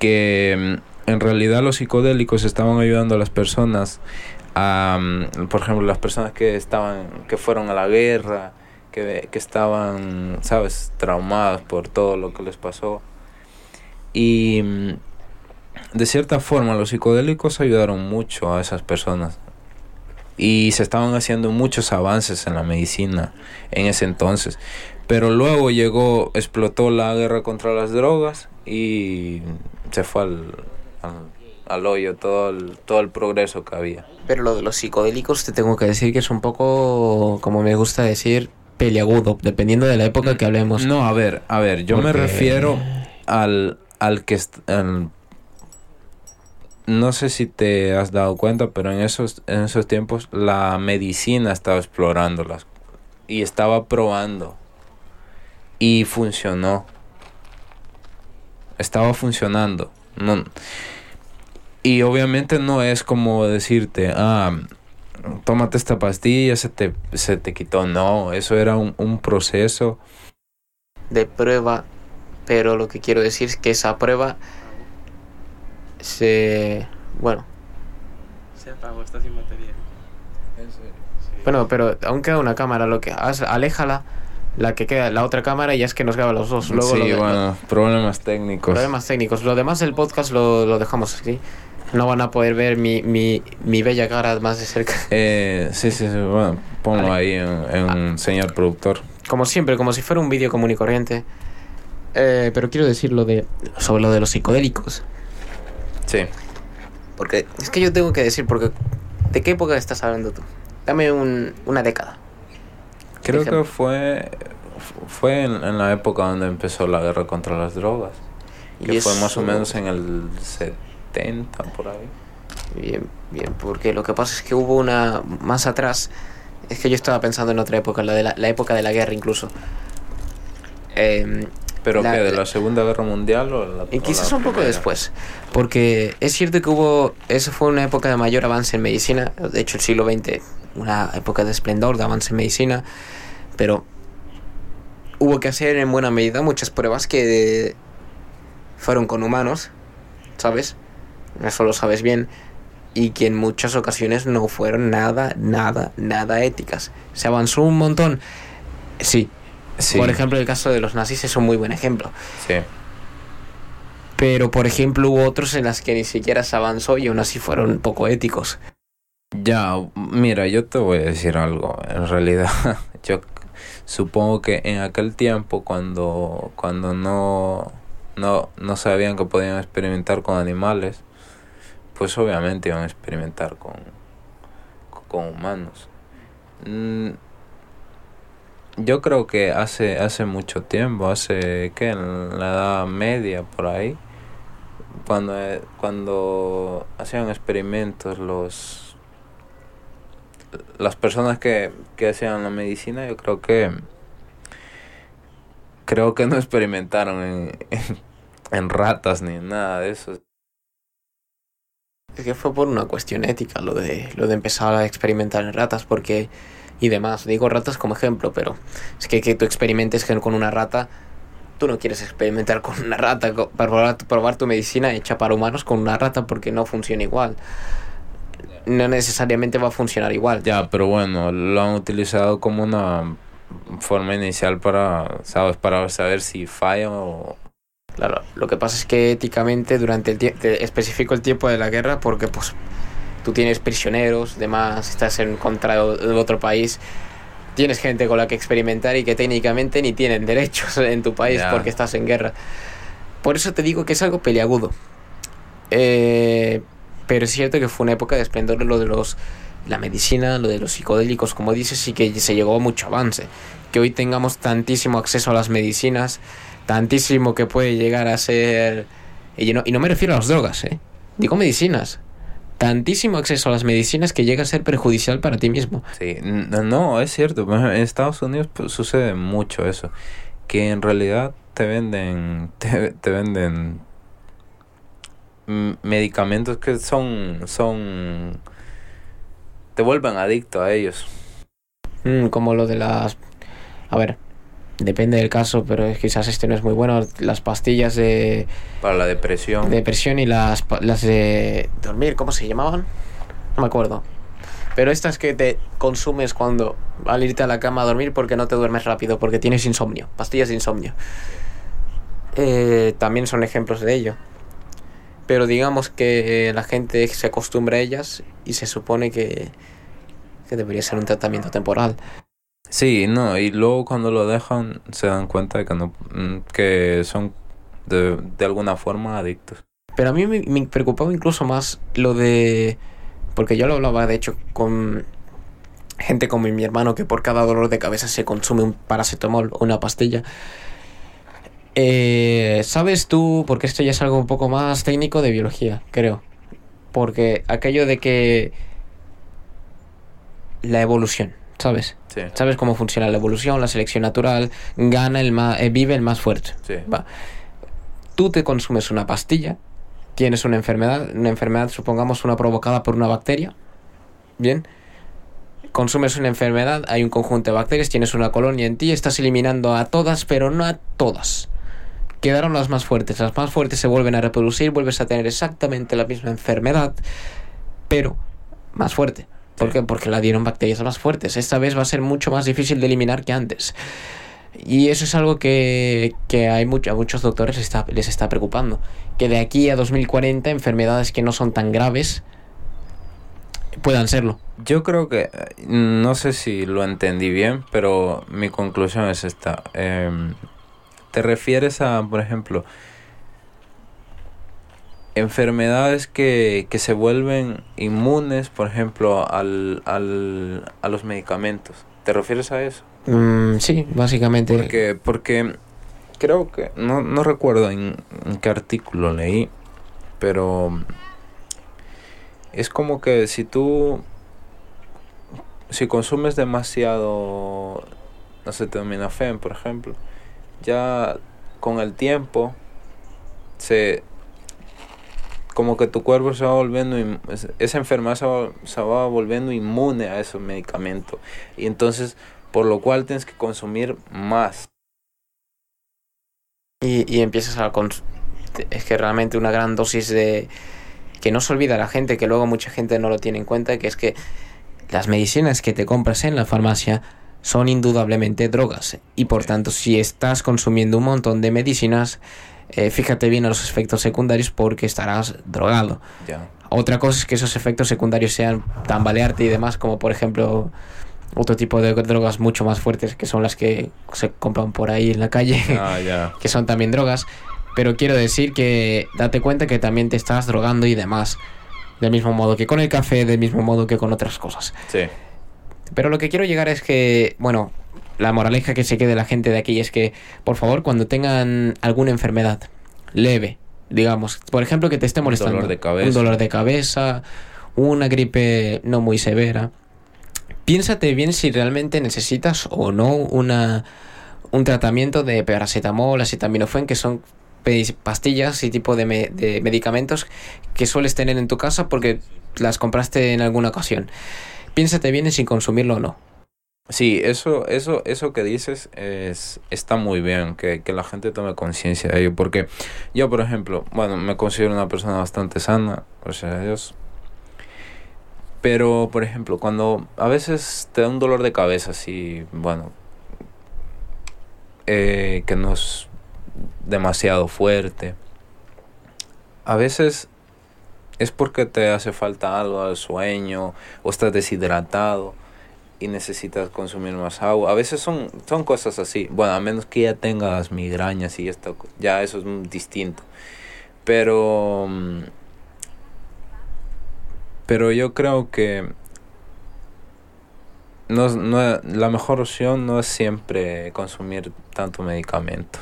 Que mm, en realidad los psicodélicos estaban ayudando a las personas a, mm, por ejemplo, las personas que estaban, que fueron a la guerra, que, que estaban, sabes, traumadas por todo lo que les pasó. Y mm, de cierta forma los psicodélicos ayudaron mucho a esas personas. Y se estaban haciendo muchos avances en la medicina en ese entonces. Pero luego llegó, explotó la guerra contra las drogas y se fue al, al, hoyo todo el, todo el progreso que había.
Pero lo de los psicodélicos te tengo que decir que es un poco, como me gusta decir, peliagudo, dependiendo de la época que hablemos.
No, a ver, a ver, yo me refiero al, al que... al- no sé si te has dado cuenta, pero en esos, en esos tiempos la medicina estaba explorándolas y estaba probando y funcionó. Estaba funcionando. No, y obviamente no es como decirte, ah, tómate esta pastilla, se te, se te quitó. No, eso era un, un proceso.
de prueba, pero lo que quiero decir es que esa prueba se... Bueno,
Se apagó, está sin batería. Sí.
bueno, pero aún queda una cámara, lo que haz, aléjala, la que queda, la otra cámara y ya es que nos graba los dos. Luego
sí,
lo de-
bueno, problemas técnicos.
Problemas técnicos. Lo demás del podcast lo, lo dejamos así. No van a poder ver mi, mi, mi bella cara más de cerca.
Eh, sí, sí, sí, bueno, ponlo
Vale.
ahí en, en señal productor.
Como siempre, como si fuera un vídeo común y corriente. Eh, pero quiero decir lo de, sobre lo de los psicodélicos.
Sí.
Porque es que yo tengo que decir, porque ¿de qué época estás hablando tú? Dame un, una década.
Creo que fue fue en, en la época donde empezó la guerra contra las drogas. Que
Y
fue más o menos en el 70, por ahí.
Bien, bien, porque lo que pasa es que hubo una más atrás. Es que yo estaba pensando en otra época, la de la, la época de la guerra incluso. Em,
¿Pero
La-
qué? ¿De
la-
Segunda Guerra Mundial o la
y
o
quizás
la
un poco después. Porque es cierto que hubo. Eso fue una época de mayor avance en medicina. De hecho, el siglo XX, una época de esplendor, de avance en medicina. Pero hubo que hacer en buena medida muchas pruebas que fueron con humanos. ¿sabes? Eso lo sabes bien. Y que en muchas ocasiones no fueron nada, nada, nada éticas. Se avanzó un montón. Sí.
Sí.
Por ejemplo, el caso de los nazis es un muy buen ejemplo.
Sí.
Pero, por ejemplo, hubo otros en las que ni siquiera se avanzó y aún así fueron poco éticos.
Ya, mira, yo te voy a decir algo. En realidad, yo supongo que en aquel tiempo, cuando, cuando no, no, no sabían que podían experimentar con animales, pues obviamente iban a experimentar con, con humanos. Mm, Yo creo que hace, hace mucho tiempo, hace, ¿qué? En la Edad Media, por ahí, cuando, eh, cuando hacían experimentos los las personas que, que hacían la medicina, yo creo que creo que no experimentaron en, en, en ratas ni nada de eso.
Es que fue por una cuestión ética lo de, lo de empezar a experimentar en ratas, porque. y demás. Digo ratas como ejemplo, pero es que que tú experimentes con una rata. Tú no quieres experimentar con una rata, probar, probar tu medicina hecha para humanos con una rata porque no funciona igual. No necesariamente va a funcionar igual.
Ya, pero bueno, lo han utilizado como una forma inicial para, ¿sabes? Para saber si falla o...
Claro, lo que pasa es que éticamente durante el tiempo, especifico el tiempo de la guerra porque pues tú tienes prisioneros, demás, estás en contra de otro país, tienes gente con la que experimentar y que técnicamente ni tienen derechos en tu país porque estás en guerra. Por eso te digo que es algo peliagudo. Eh, pero es cierto que fue una época de esplendor lo de los la medicina, lo de los psicodélicos, como dices, y que se llegó a mucho avance. Que hoy tengamos tantísimo acceso a las medicinas, tantísimo que puede llegar a ser... Y no, y no me refiero a las drogas, ¿eh? Digo medicinas. Tantísimo acceso a las medicinas que llega a ser perjudicial para ti mismo.
Sí, no, es cierto. ejemplo, En Estados Unidos pues, sucede mucho eso. Que en realidad te venden, te, te venden medicamentos que son, son, te vuelven adicto a ellos.
Mm, como lo de las... A ver, depende del caso, pero quizás este no es muy bueno. Las pastillas de,
Para la depresión.
de depresión y las, las de dormir, ¿cómo se llamaban? No me acuerdo. Pero estas que te consumes cuando al irte a la cama a dormir porque no te duermes rápido, porque tienes insomnio, pastillas de insomnio. Eh, también son ejemplos de ello. Pero digamos que la gente se acostumbra a ellas y se supone que, que debería ser un tratamiento temporal.
Sí, no, y luego cuando lo dejan se dan cuenta de que no, mm, que son de, de alguna forma adictos.
Pero a mí me, me preocupaba incluso más lo de... Porque yo lo hablaba de hecho con gente como mi hermano que por cada dolor de cabeza se consume un paracetamol o una pastilla. Eh, ¿Sabes tú? Porque esto ya es algo un poco más técnico de biología, creo. Porque aquello de que... La evolución, ¿sabes?
Sí,
¿Sabes cómo funciona la evolución, la selección natural? Gana el más... vive el más fuerte.
sí.
Va. Tú te consumes una pastilla, tienes una enfermedad, una enfermedad, supongamos una provocada por una bacteria. Bien. Consumes una enfermedad, hay un conjunto de bacterias, tienes una colonia en ti, estás eliminando a todas, pero no a todas. Quedaron las más fuertes, las más fuertes se vuelven a reproducir, vuelves a tener exactamente la misma enfermedad, pero más fuerte. ¿Por qué? Porque la dieron bacterias más fuertes. Esta vez va a ser mucho más difícil de eliminar que antes. Y eso es algo que, que hay mucho, a muchos doctores les está, les está preocupando. Que de aquí a 2040 enfermedades que no son tan graves puedan serlo.
Yo creo que, no sé si lo entendí bien, pero mi conclusión es esta. Em, ¿Te refieres a, por ejemplo, enfermedades que, que se vuelven inmunes, por ejemplo, al, al, a los medicamentos? ¿Te refieres a eso?
Mm, sí, básicamente.
Porque, porque creo que, no, no recuerdo en, en qué artículo leí, pero es como que si tú, si consumes demasiado, no sé, teminafen, por ejemplo, ya con el tiempo se como que tu cuerpo se va volviendo esa enfermedad se va, se va volviendo inmune a esos medicamentos y entonces por lo cual tienes que consumir más.
Y, y empiezas a es que realmente una gran dosis de que no se olvida la gente, que luego mucha gente no lo tiene en cuenta, que es que las medicinas que te compras en la farmacia son indudablemente drogas. Y por tanto si estás consumiendo un montón de medicinas eh, fíjate bien a los efectos secundarios porque estarás drogado. Otra cosa es que esos efectos secundarios sean tambalearte y demás, como por ejemplo otro tipo de drogas mucho más fuertes que son las que se compran por ahí en la calle,
Ah,
que son también drogas. Pero quiero decir que date cuenta que también te estás drogando y demás. Del mismo modo que con el café, del mismo modo que con otras cosas.
Sí.
Pero lo que quiero llegar es que, bueno, la moraleja que se quede la gente de aquí es que, por favor, cuando tengan alguna enfermedad leve, digamos, por ejemplo, que te esté molestando,
dolor de cabeza.
un dolor de cabeza, una gripe no muy severa, piénsate bien si realmente necesitas o no una un tratamiento de paracetamol, acetaminofén, que son pastillas y tipo de, me- de medicamentos que sueles tener en tu casa porque las compraste en alguna ocasión. Piénsate bien en si consumirlo o no.
Sí, eso, eso, eso que dices es, está muy bien, que, que la gente tome conciencia de ello, porque yo, por ejemplo, bueno, me considero una persona bastante sana, gracias a Dios, pero, por ejemplo, cuando a veces te da un dolor de cabeza, así, bueno, eh, que no es demasiado fuerte, a veces es porque te hace falta algo al sueño o estás deshidratado y necesitas consumir más agua. A veces son, son cosas así. Bueno, a menos que ya tengas migrañas y esto, ya eso es distinto. Pero, mm, pero yo creo que no, no, la mejor opción no es siempre consumir tanto medicamento.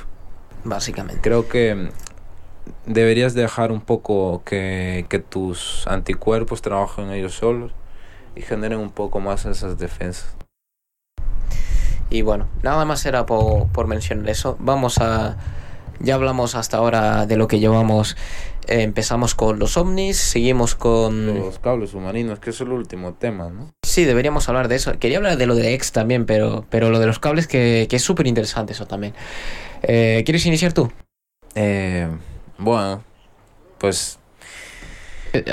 Básicamente.
Creo que deberías dejar un poco que, que tus anticuerpos trabajen ellos solos y generen un poco más esas defensas.
Y bueno, nada más era por, por mencionar eso. Vamos a... Ya hablamos hasta ahora de lo que llevamos. Eh, empezamos con los ovnis, seguimos con...
Los cables submarinos, que es el último tema, ¿no?
Sí, deberíamos hablar de eso. Quería hablar de lo de X también, pero, pero lo de los cables que, que es súper interesante eso también. Eh, ¿Quieres iniciar tú?
Eh, bueno, pues...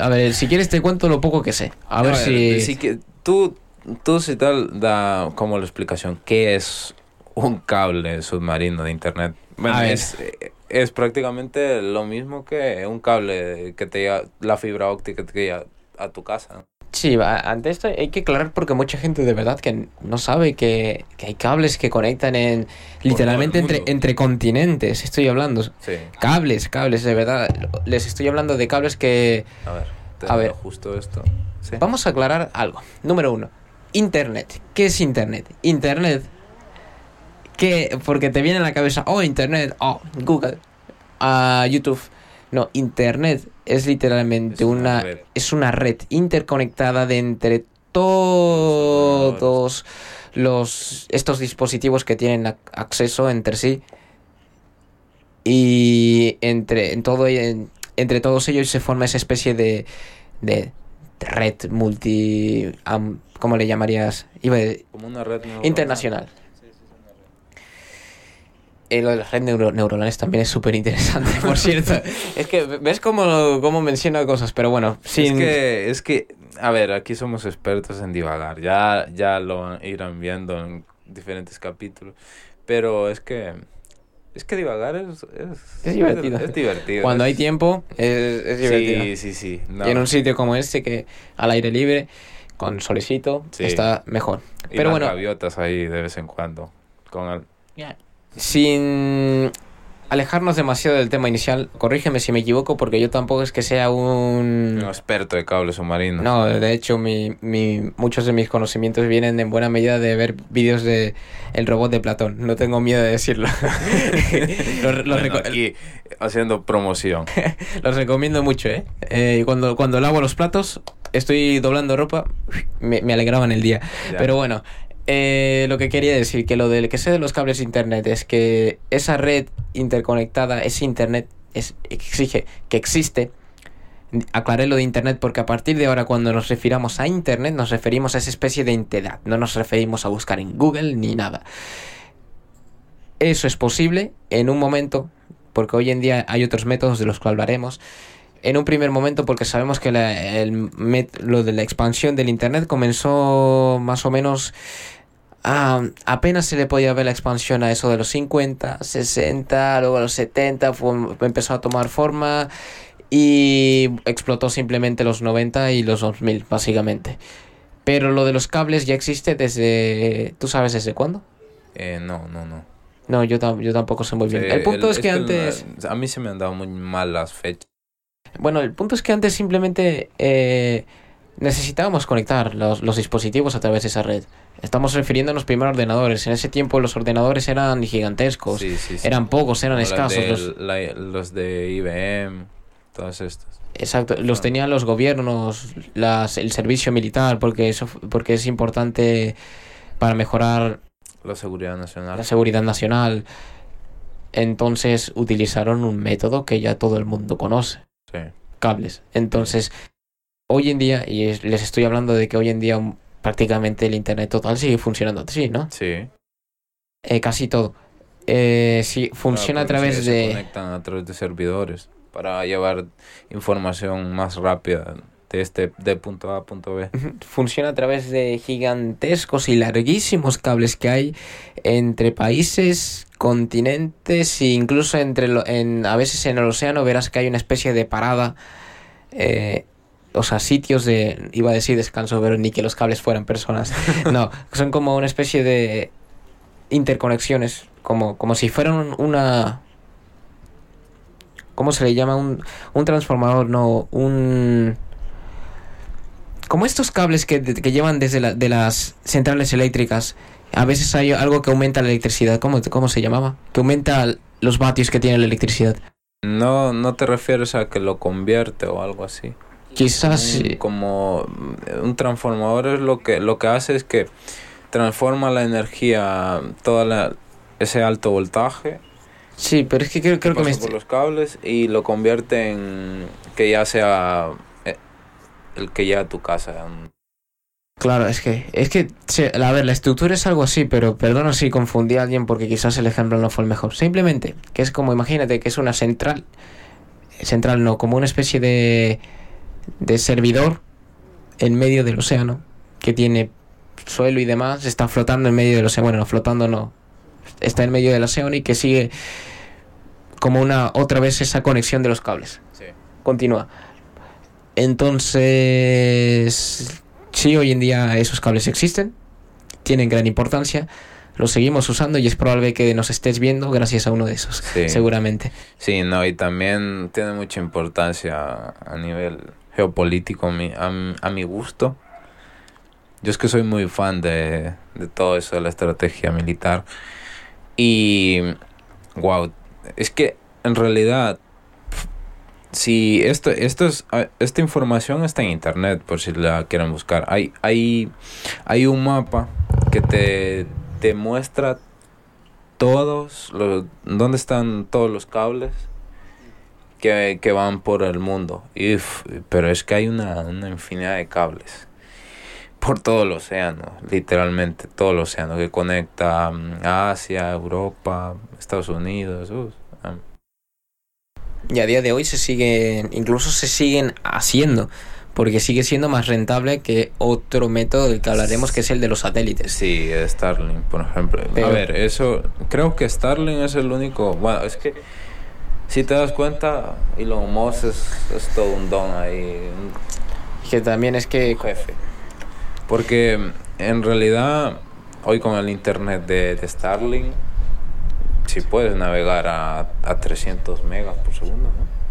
A ver, si quieres te cuento lo poco que sé. A, ver, si...
sí que tú, tú si tal, da como la explicación, ¿qué es un cable submarino de internet? Bueno,
A ver.
es, es prácticamente lo mismo que un cable que te llega, la fibra óptica que te llega a tu casa.
Sí, ante esto hay que aclarar porque mucha gente de verdad que no sabe que, que hay cables que conectan en literalmente entre, entre continentes. Estoy hablando.
Sí,
Cables, cables, de verdad. Les estoy hablando de cables que...
a ver, te
A ver.
justo esto. Sí.
Vamos a aclarar algo. Número uno. Internet. ¿Qué es Internet? Internet. ¿Qué? Porque te viene a la cabeza, oh, Internet, oh, Google, ah, YouTube. No, Internet es literalmente
Es una
una,
red.
es una red interconectada de entre todos los estos dispositivos que tienen ac- acceso entre sí y entre en todo en- entre todos ellos se forma esa especie de de red multi ¿cómo le llamarías? Iba decir-
Como una red
internacional. Eh, lo de las redes neuro- neuronales también es súper interesante, por cierto. es que ves cómo, cómo menciona cosas, pero bueno, sin...
Es que, es que, a ver, aquí somos expertos en divagar. Ya, ya lo irán viendo en diferentes capítulos. Pero es que, es que divagar es, es,
Es divertido.
Es, divertido.
Cuando
es-
hay tiempo, es, es divertido.
Sí, sí, sí. no.
Y en un sitio como este, que al aire libre, con solecito,
Sí.
está mejor.
Y
Pero
las
bueno,
gaviotas ahí de vez en cuando. Con el,
sin alejarnos demasiado del tema inicial, corrígeme si me equivoco, porque yo tampoco es que sea un...
un experto de cables submarinos.
No, de hecho, mi, mi, muchos de mis conocimientos vienen en buena medida de ver vídeos de El robot de Platón. No tengo miedo de decirlo. los, los
Bueno,
reco-
aquí haciendo promoción.
los recomiendo mucho, ¿eh? Eh, cuando, cuando lavo los platos, estoy doblando ropa, me, me alegraban el día.
Ya.
Pero bueno, eh, lo que quería decir, que lo del que sé de los cables internet es que esa red interconectada, ese internet, es, exige que existe. Aclaré lo de internet porque a partir de ahora cuando nos refiramos a internet nos referimos a esa especie de entidad, no nos referimos a buscar en Google ni nada. Eso es posible en un momento porque hoy en día hay otros métodos de los que hablaremos. En un primer momento porque sabemos que la- el met- lo de la expansión del Internet comenzó más o menos... ah, apenas se le podía ver la expansión a eso de los 50, 60, luego a los 70 fue- empezó a tomar forma y explotó simplemente los 90 y los 2000 básicamente. Pero lo de los cables ya existe desde... ¿Tú sabes desde cuándo?
Eh, no, no, no.
No, yo, tam- yo tampoco sé muy bien. El punto es que antes...
a mí se me han dado muy mal las fechas.
Bueno, el punto es que antes simplemente eh, necesitábamos conectar los, los dispositivos a través de esa red. Estamos refiriéndonos primero a ordenadores. En ese tiempo los ordenadores eran gigantescos.
Sí, sí, sí.
Eran pocos, eran
Como
escasos.
de-
Los,
la- los de IBM, todas estas.
exacto, los tenían los gobiernos, las, el servicio militar, porque eso porque es importante para mejorar
La seguridad
la
nacional.
seguridad nacional. Entonces utilizaron un método que ya todo el mundo conoce.
Sí.
cables. Entonces, hoy en día, y es- les estoy hablando de que hoy en día prácticamente el Internet total sigue funcionando así, ¿no?
Sí.
Eh, casi todo. Eh, sí, funciona
Claro,
a través
se- Se
de...
conectan a través de servidores para llevar información más rápida de este de punto A a punto B.
Funciona a través de gigantescos y larguísimos cables que hay entre países, continentes e incluso entre lo- en, a veces en el océano verás que hay una especie de parada, eh, o sea, sitios de, iba a decir descanso, pero ni que los cables fueran personas. No, son como una especie de interconexiones, como, como si fueran una... ¿Cómo se le llama? Un, un transformador, no, un... Como estos cables que, que llevan desde la- de las centrales eléctricas, a veces hay algo que aumenta la electricidad. ¿Cómo, cómo se llamaba? Que aumenta los vatios que tiene la electricidad.
No, no te refieres a que lo convierte o algo así.
Quizás...
Un-
eh,
como un transformador es lo que lo que hace es que transforma la energía toda la ese alto voltaje
Sí, pero es que creo, creo que me...
pasa por los cables y lo convierte en que ya sea eh, el que a tu casa
Claro, es que... Es que... a ver, la estructura es algo así, pero perdona si confundí a alguien porque quizás el ejemplo no fue el mejor. Simplemente, que es como, imagínate que es una central... Central no, como una especie de... De servidor en medio del océano que tiene suelo y demás, está flotando en medio del océano. Bueno, no, flotando no. Está en medio del océano y que sigue como una otra vez esa conexión de los cables.
sí.
Continúa. Entonces, sí, hoy en día esos cables existen, tienen gran importancia, los seguimos usando y es probable que nos estés viendo gracias a uno de esos,
Sí.
seguramente.
Sí, no, y también tiene mucha importancia a nivel geopolítico a mi, a gusto. Yo es que soy muy fan de, de todo eso de la estrategia militar. Y, wow, es que en realidad, si esto, esto es, ah, esta información está en internet, por si la quieren buscar. Hay, hay, hay un mapa que te, te muestra todos los, dónde están todos los cables que, que van por el mundo. Pero es que hay una, una infinidad de cables por todo el océano, literalmente todo el océano que conecta mm, Asia, Europa, Estados Unidos. uf, ah,
Y a día de hoy se siguen, incluso se siguen haciendo, porque sigue siendo más rentable que otro método del que hablaremos, que es el de los satélites.
Sí, Starlink, por ejemplo.
Pero-
A ver, eso, creo que Starlink es el único, bueno, es que si te das cuenta, Elon Musk es, es todo un don ahí,
Que también es que...
jefe. Porque en realidad, hoy con el internet de, de Starlink, si puedes navegar a, a 300 megas por segundo, ¿no?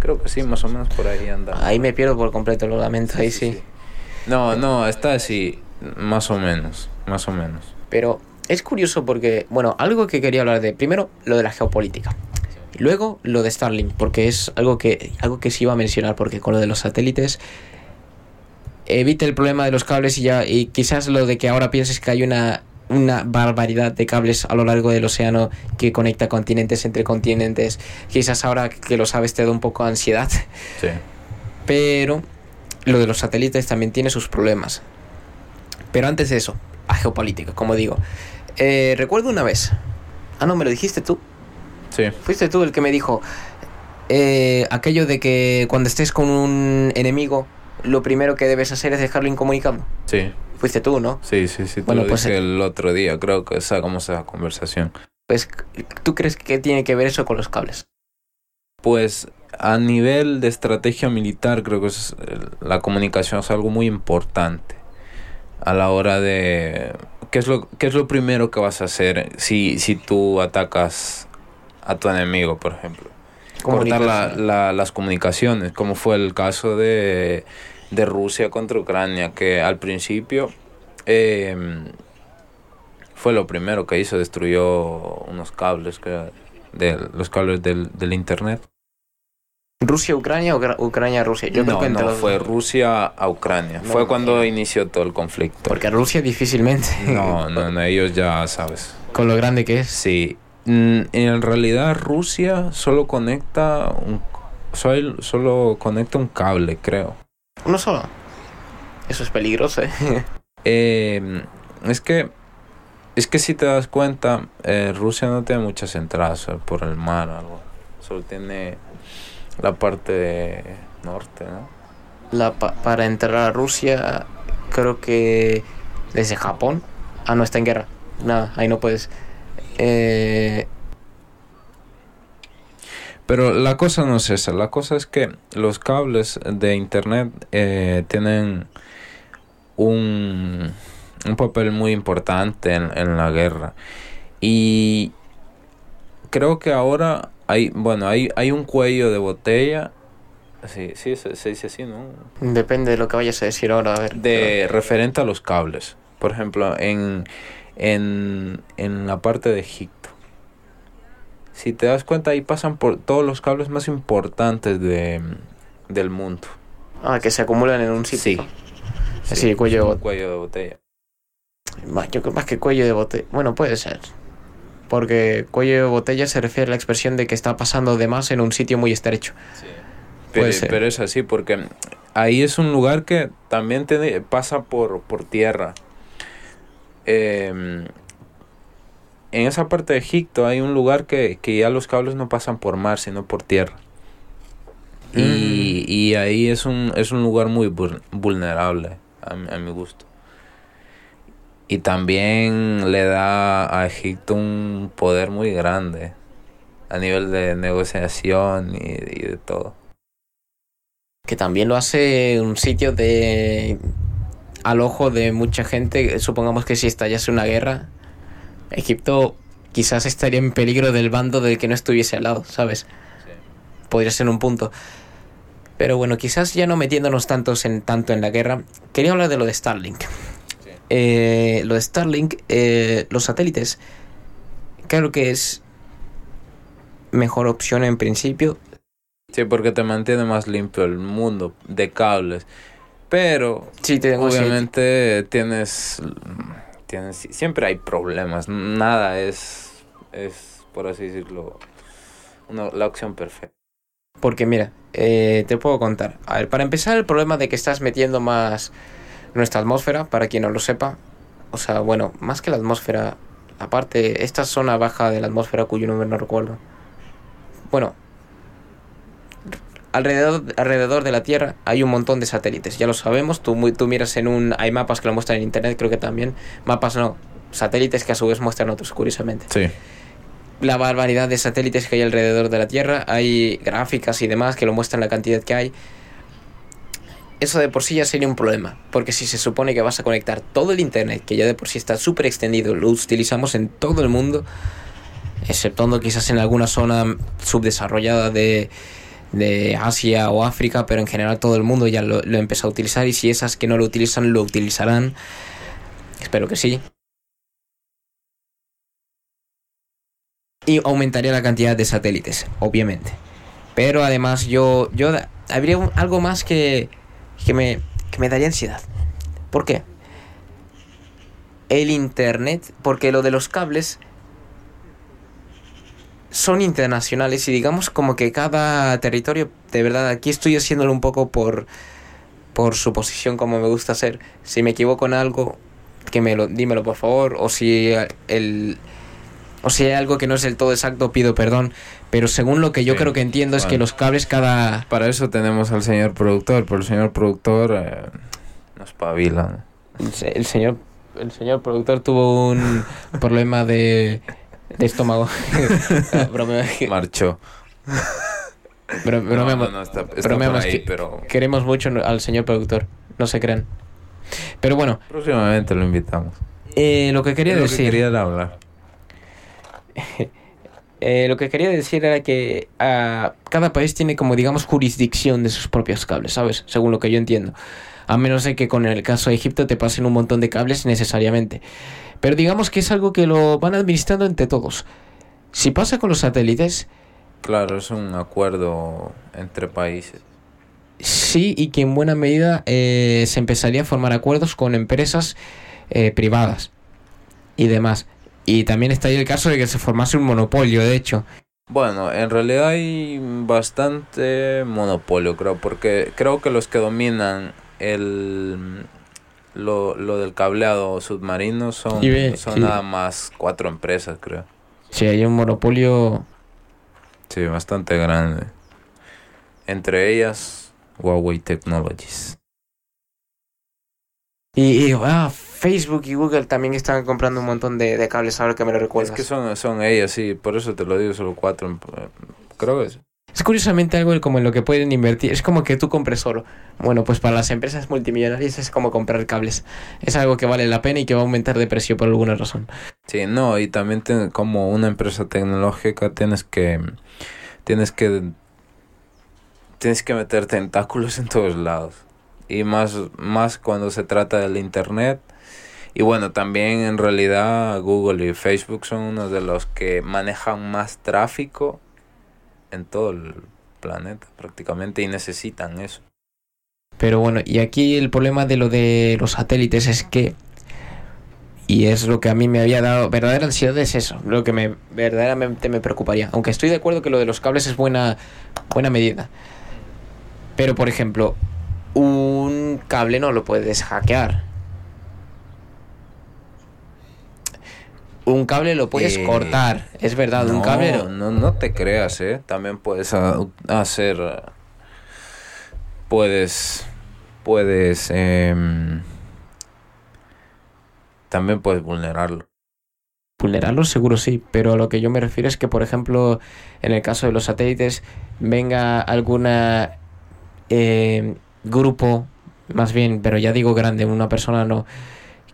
Creo que sí, más o menos por ahí anda.
Ahí me pierdo por completo, lo lamento, ahí sí.
No, no, está así, más o menos, más o menos.
Pero es curioso porque, bueno, algo que quería hablar de, primero, lo de la geopolítica. Y luego lo de Starlink, porque es algo que, algo que sí iba a mencionar, porque con lo de los satélites evita el problema de los cables y ya, y quizás lo de que ahora pienses que hay una, una barbaridad de cables a lo largo del océano que conecta continentes entre continentes, quizás ahora que lo sabes te da un poco de ansiedad,
Sí.
pero lo de los satélites también tiene sus problemas. Pero antes de eso, a geopolítica, como digo. Eh, recuerdo una vez. Ah, no, me lo dijiste tú.
Sí.
Fuiste tú el que me dijo eh, aquello de que cuando estés con un enemigo, lo primero que debes hacer es dejarlo incomunicado.
Sí.
Fuiste tú, ¿no?
Sí, sí, sí. Te
Bueno,
lo
pues,
dije
eh,
el otro día, creo que sacamos esa conversación.
Pues, ¿tú crees que tiene que ver eso con los cables?
Pues a nivel de estrategia militar creo que es, eh, la comunicación es algo muy importante a la hora de qué es lo qué es lo primero que vas a hacer si si tú atacas a tu enemigo por ejemplo cortar la- las comunicaciones como fue el caso de de Rusia contra Ucrania que al principio eh, fue lo primero que hizo destruyó unos cables que de los cables del, del internet
¿Rusia, Ucrania o Gra- Ucrania, Rusia? Yo creo
no,
que
no,
los
fue. Rusia a Ucrania. Fue cuando inició todo el conflicto.
Porque Rusia difícilmente.
No, no, no, ellos ya sabes.
Con lo grande que es.
Sí. Mm, En realidad Rusia solo conecta un solo, solo conecta un cable, creo.
Uno solo. Eso es peligroso, ¿eh?
Eh, es que es que si te das cuenta, eh, Rusia no tiene muchas entradas eh, por el mar o algo. Solo tiene la parte de norte, ¿no?
La, pa- para entrar a Rusia, creo que desde Japón. Ah, no, está en guerra. Nada, ahí no puedes. Eh,
Pero la cosa no es esa, la cosa es que los cables de internet eh, tienen un, un papel muy importante en, en la guerra. Y creo que ahora hay, bueno, hay, hay un cuello de botella, sí, sí, se, se dice así, ¿no?
depende de lo que vayas a decir ahora, a ver.
De referente a los cables. Por ejemplo, en, en, en la parte de Egipto. Si te das cuenta, ahí pasan por todos los cables más importantes de, del mundo.
Ah, que se acumulan en un sitio.
Sí.
Sí, cuello de botella.
cuello de botella.
Bah, Yo creo más que cuello de botella. Bueno, puede ser. Porque cuello de botella se refiere a la expresión de que está pasando de más en un sitio muy estrecho.
Pero,
Puede ser.
pero es así, porque ahí es un lugar que también tiene- pasa por, por tierra. Eh, en esa parte de Egipto hay un lugar que, que ya los cables no pasan por mar, sino por tierra. Y, y ahí es un, es un lugar muy vul- vulnerable, a, mi- a mi gusto. Y también le da a Egipto un poder muy grande a nivel de negociación y, y de todo.
Que también lo hace un sitio de. al ojo de mucha gente. Supongamos que si estallase una guerra, Egipto quizás estaría en peligro del bando del que no estuviese al lado, ¿sabes? Podría ser un punto. Pero bueno, quizás ya no metiéndonos tantos en, tanto en la guerra, quería hablar de lo de Starlink. Eh, lo de Starlink, eh, los satélites, creo que es mejor opción en principio.
Sí, porque te mantiene más limpio el mundo de cables. Pero
Sí,
obviamente tienes, siempre hay problemas. Nada es es por así decirlo la opción perfecta.
Porque mira, eh, te puedo contar. A ver, para empezar, el problema de que estás metiendo más nuestra atmósfera, para quien no lo sepa. O sea, bueno, más que la atmósfera, aparte, esta zona baja de la atmósfera cuyo nombre no recuerdo. Bueno, alrededor, alrededor de la Tierra hay un montón de satélites, ya lo sabemos. Tú, mu- tú miras en un... Hay mapas que lo muestran en Internet, creo que también. Mapas no, satélites que a su vez muestran otros, curiosamente
Sí.
la barbaridad de satélites que hay alrededor de la Tierra, hay gráficas y demás que lo muestran la cantidad que hay. Eso de por sí ya sería un problema, porque si se supone que vas a conectar todo el Internet, que ya de por sí está súper extendido, lo utilizamos en todo el mundo, exceptuando quizás en alguna zona subdesarrollada de, de Asia o África, pero en general todo el mundo ya lo, lo empezó a utilizar y si esas que no lo utilizan lo utilizarán, espero que sí. y aumentaría la cantidad de satélites, obviamente. Pero además yo, yo habría algo más que, que, me, que me daría ansiedad. ¿Por qué? El Internet, porque lo de los cables son internacionales y digamos como que cada territorio, de verdad, aquí estoy haciéndolo un poco por, por suposición como me gusta hacer. Si me equivoco en algo, que me lo, dímelo por favor, o si el, O sea, hay algo que no es del todo exacto, pido perdón. Pero según lo que yo
Sí,
creo que entiendo es que los cables cada...
Para eso tenemos al señor productor, pero el señor productor eh, nos pavila.
El señor, el señor productor tuvo un problema de, de estómago.
Marchó.
bro-
No,
bromeamos.
no, no, está, está
bromeamos
por ahí,
que-
pero
Queremos mucho al señor productor, no se crean. Pero bueno,
próximamente lo invitamos.
eh, lo que quería
lo
decir...
que quería hablar.
Eh, lo que quería decir era que ah, cada país tiene como digamos jurisdicción de sus propios cables, ¿sabes? Según lo que yo entiendo. A menos de que con el caso de Egipto te pasen un montón de cables necesariamente. Pero digamos que es algo que lo van administrando entre todos. Si pasa con los satélites,
Claro, es un acuerdo entre países.
sí, y que en buena medida eh, se empezaría a formar acuerdos con empresas eh, privadas y demás. Y también estaría el caso de que se formase un monopolio, de hecho.
Bueno, en realidad hay bastante monopolio, creo, porque creo que los que dominan el lo, lo del cableado submarino son,
ve-
son nada más cuatro empresas, creo.
Si hay un monopolio
Sí, bastante grande. Entre ellas, Huawei Technologies.
Y, y, ah, Facebook y Google también están comprando un montón de, de cables ahora que me lo
Es
recuerdas.
que son, son ellas, sí, por eso te lo digo, solo cuatro. em- Creo que es.
Es curiosamente algo como en lo que pueden invertir. Es como que tú compres oro. Bueno, pues para las empresas multimillonarias es como comprar cables. Es algo que vale la pena y que va a aumentar de precio por alguna razón.
Sí, no, y también como una empresa tecnológica tienes que tienes que tienes que meter tentáculos en todos lados. Y más más cuando se trata del internet. Y bueno, también en realidad Google y Facebook son uno de los que manejan más tráfico en todo el planeta prácticamente y necesitan eso.
Pero bueno, y aquí el problema de lo de los satélites es que, y es lo que a mí me había dado verdadera ansiedad, es eso, lo que me verdaderamente me preocuparía. Aunque estoy de acuerdo que lo de los cables es buena, buena medida. Pero por ejemplo, un cable no lo puedes hackear. Un cable lo puedes
Eh,
cortar, es verdad, un
no,
cable...
no, no te creas, ¿eh? También puedes hacer... Puedes... Puedes... em, también puedes vulnerarlo.
Vulnerarlos seguro sí, pero a lo que yo me refiero es que, por ejemplo, en el caso de los satélites, venga alguna eh, grupo, más bien, pero ya digo grande, una persona no,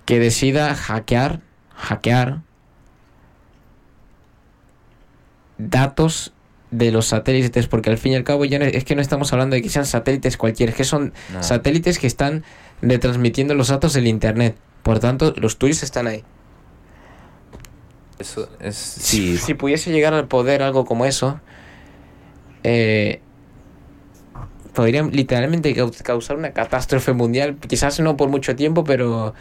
que decida hackear, hackear datos de los satélites, porque al fin y al cabo ya no- es que no estamos hablando de que sean satélites cualquiera, es que son
No.
satélites que están retransmitiendo los datos del internet. Por tanto, los tuyos están ahí.
Eso es...
Si,
Sí,
si pudiese llegar al poder algo como eso, eh, podría literalmente cau- causar una catástrofe mundial. Quizás no por mucho tiempo, pero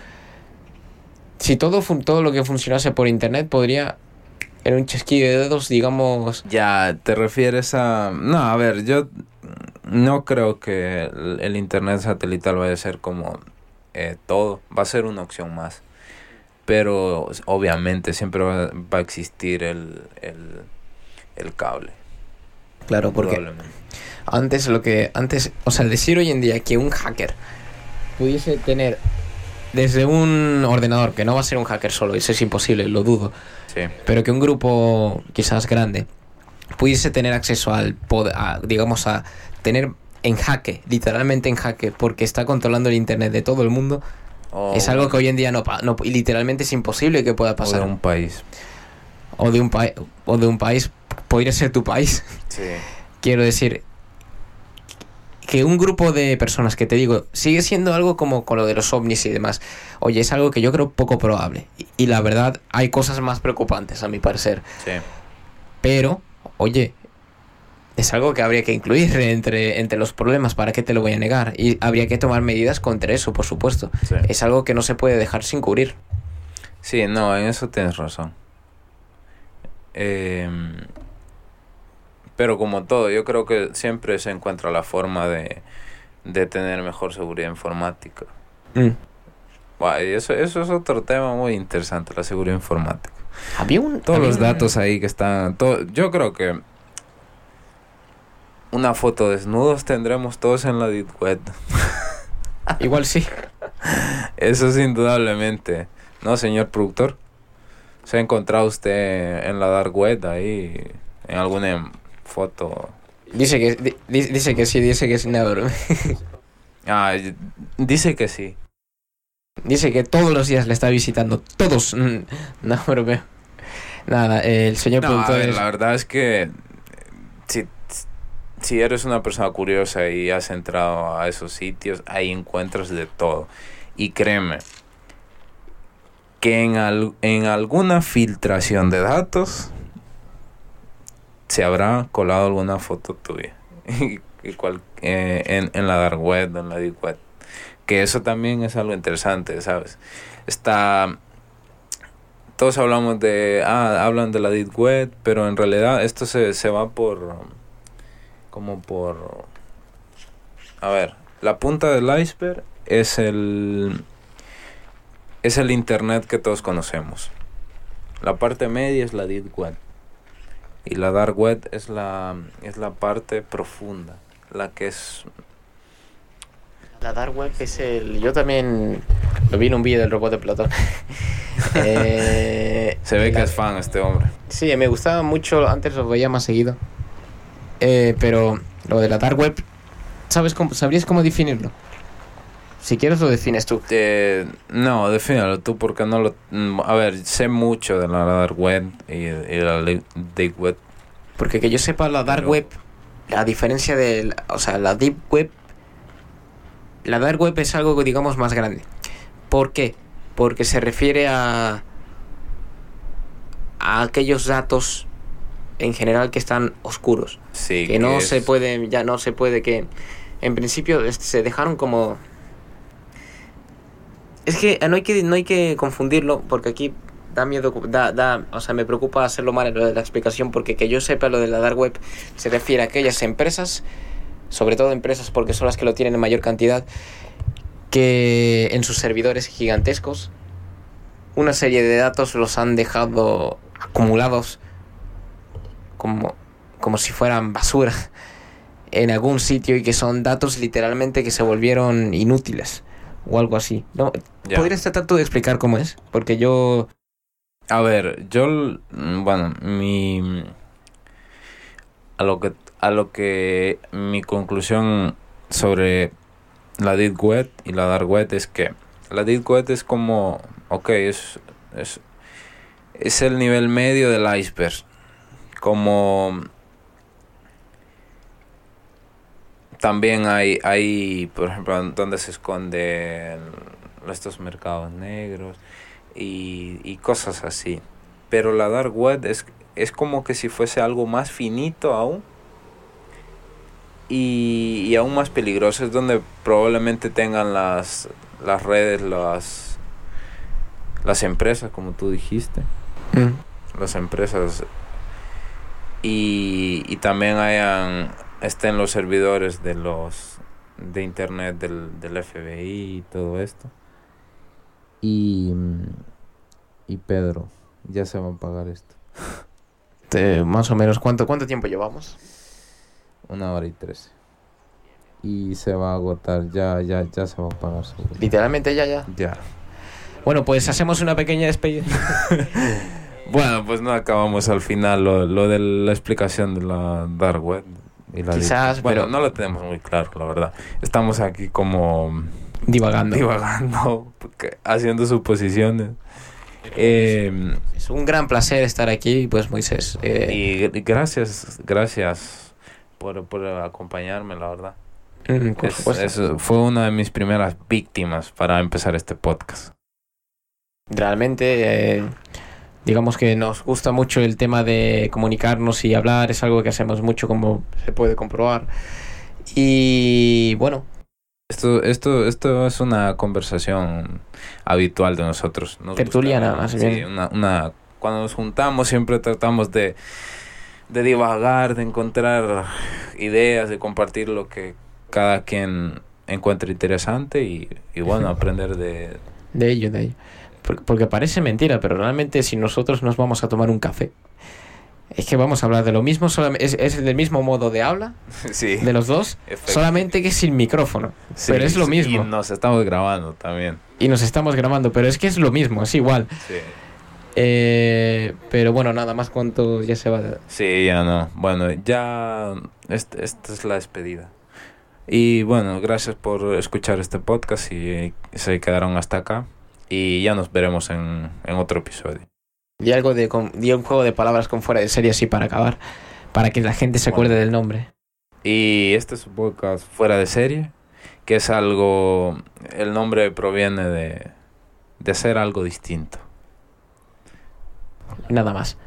si todo, todo lo que funcionase por internet podría, en un chasquido de dedos, digamos,
Ya, te refieres a... No, a ver, yo no creo que el, el internet satelital vaya a ser como eh, todo. Va a ser una opción más. Pero obviamente siempre va, va a existir el, el, el cable.
claro, porque antes lo que, antes, o sea, decir hoy en día que un hacker pudiese tener desde un ordenador, que no va a ser un hacker solo, eso es imposible, lo dudo.
Sí.
pero que un grupo quizás grande pudiese tener acceso al poder, a, digamos, a tener en jaque, literalmente en jaque, porque está controlando el internet de todo el mundo,
O
es algo que hoy en día no, no y literalmente es imposible que pueda
o de
pasar.
un país.
O de un país, o de un país, podría ser tu país.
Sí.
Quiero decir que un grupo de personas que te digo sigue siendo algo como con lo de los ovnis y demás. Oye, es algo que yo creo poco probable. Y, y la verdad, hay cosas más preocupantes, a mi parecer.
Sí.
Pero, oye, es algo que habría que incluir entre, entre los problemas, ¿para qué te lo voy a negar? Y habría que tomar medidas contra eso, por supuesto.
Sí.
Es algo que no se puede dejar sin cubrir.
Sí, no, en eso tienes razón. Em, pero como todo, yo creo que siempre se encuentra la forma de, de tener mejor seguridad informática.
Mm.
Y eso, eso es otro tema muy interesante, la seguridad informática.
Había un...
Todos
había
los
un-
datos ahí que están... todo- yo creo que una foto desnudos tendremos todos en la deep web.
Igual sí.
Eso es indudablemente. ¿No, señor productor? ¿Se ha encontrado usted en la dark web ahí en alguna foto?
Dice que, di- di- dice que sí, dice que sí, no, bro.
Ah, dice que sí.
Dice que todos los días le está visitando. Todos. Mm, No, bromeo. Nada, el señor
No, a
productor
ver,
es-
la verdad es que eh, si, si eres una persona curiosa y has entrado a esos sitios, ahí encuentras de todo. Y créeme que en, al- en alguna filtración de datos se habrá colado alguna foto tuya. Y eh, en, en la dark web, en la deep web. Que eso también es algo interesante, ¿sabes? Está todos hablamos de, ah, hablan de la deep web, pero en realidad esto se, se va por, como por, a ver, la punta del iceberg es el, es el internet que todos conocemos. La parte media es la deep web y la dark web es la, es la parte profunda, la que es,
La dark web es el... Yo también lo vi en un vídeo del robot de Platón. Eh,
se ve que es fan este hombre.
Sí, me gustaba mucho, antes lo veía más seguido. Eh, pero lo de la dark web, ¿sabes cómo, ¿sabrías cómo definirlo? Si quieres lo defines tú.
Eh, no, defínalo tú porque no lo... mm, A ver, sé mucho de la dark web y, la deep web.
Porque que yo sepa la dark
Pero-
web, la diferencia de, la- o sea, la deep web, la dark web es algo digamos más grande. ¿Por qué? Porque se refiere a a aquellos datos en general que están oscuros,
Sí,
que no
es-
se puede, ya no se puede que en principio este, se dejaron como es que no hay que no hay que confundirlo porque aquí da miedo da, da o sea me preocupa hacerlo mal en lo de la explicación porque que yo sepa lo de la dark web se refiere a aquellas empresas sobre todo empresas porque son las que lo tienen en mayor cantidad que en sus servidores gigantescos una serie de datos los han dejado acumulados como, como si fueran basura en algún sitio y que son datos literalmente que se volvieron inútiles o algo así. ¿No? ¿Podrías tratar tú de explicar cómo es? Porque yo...
A ver, yo, mm, bueno, mi... A lo que, a lo que mi conclusión sobre la deep web y la dark web es que la deep web es como, ok, es, es, es el nivel medio del iceberg. Como también hay, hay, por ejemplo, donde se esconden estos mercados negros y, y cosas así. Pero la dark web es, es como que si fuese algo más finito aún. Y, y aún más peligroso es donde probablemente tengan las, las redes, las, las empresas, como tú dijiste.
Mm.
Las empresas. Y, y también hayan, estén los servidores de los de internet del, del FBI y todo esto. Y, y Pedro, ya se va a pagar esto.
Te- más o menos, ¿cuánto, ¿cuánto tiempo llevamos?
Una hora y trece. Y se va a agotar, ya, ya, ya se va a pagar seguro.
Literalmente ya, ya.
Ya.
Bueno, pues hacemos una pequeña despedida.
Bueno, pues no acabamos al final lo, lo de la explicación de la dark web. Y la
Quizás,
Bueno,
pero-
no lo tenemos muy claro, la verdad. Estamos aquí como
Divagando.
divagando, haciendo suposiciones. Eh,
Es un gran placer estar aquí, pues Moisés. eh,
y gr- gracias, gracias por, por acompañarme, la verdad.
mm, por
Es-
supuesto.
es- fue una de mis primeras víctimas para empezar este podcast.
Realmente, eh, digamos que nos gusta mucho el tema de comunicarnos y hablar, es algo que hacemos mucho como se puede comprobar. Y bueno,
Esto, esto, esto es una conversación habitual de nosotros. Nos
Tertuliana, más
sí,
bien.
Una, una- cuando nos juntamos siempre tratamos de, de divagar, de encontrar ideas, de compartir lo que cada quien encuentre interesante y, y bueno, aprender de,
De ello, de ello. Por- Porque parece mentira, pero realmente si nosotros nos vamos a tomar un café, es que vamos a hablar de lo mismo, es, es del mismo modo de habla
Sí.
de los dos, solamente que sin micrófono.
Sí,
pero es lo mismo.
Y nos estamos grabando también.
Y nos estamos grabando, pero es que es lo mismo, es igual.
Sí.
Eh, pero bueno, nada más cuánto ya se va.
Sí, ya no. Bueno, ya este- esta es la despedida. Y bueno, gracias por escuchar este podcast y se quedaron hasta acá. Y ya nos veremos en, en otro episodio.
Di algo de, un juego de palabras con fuera de serie así para acabar, para que la gente se acuerde
Bueno.
del nombre.
Y este es un podcast fuera de serie, que es algo, el nombre proviene de, de hacer algo distinto.
Nada más.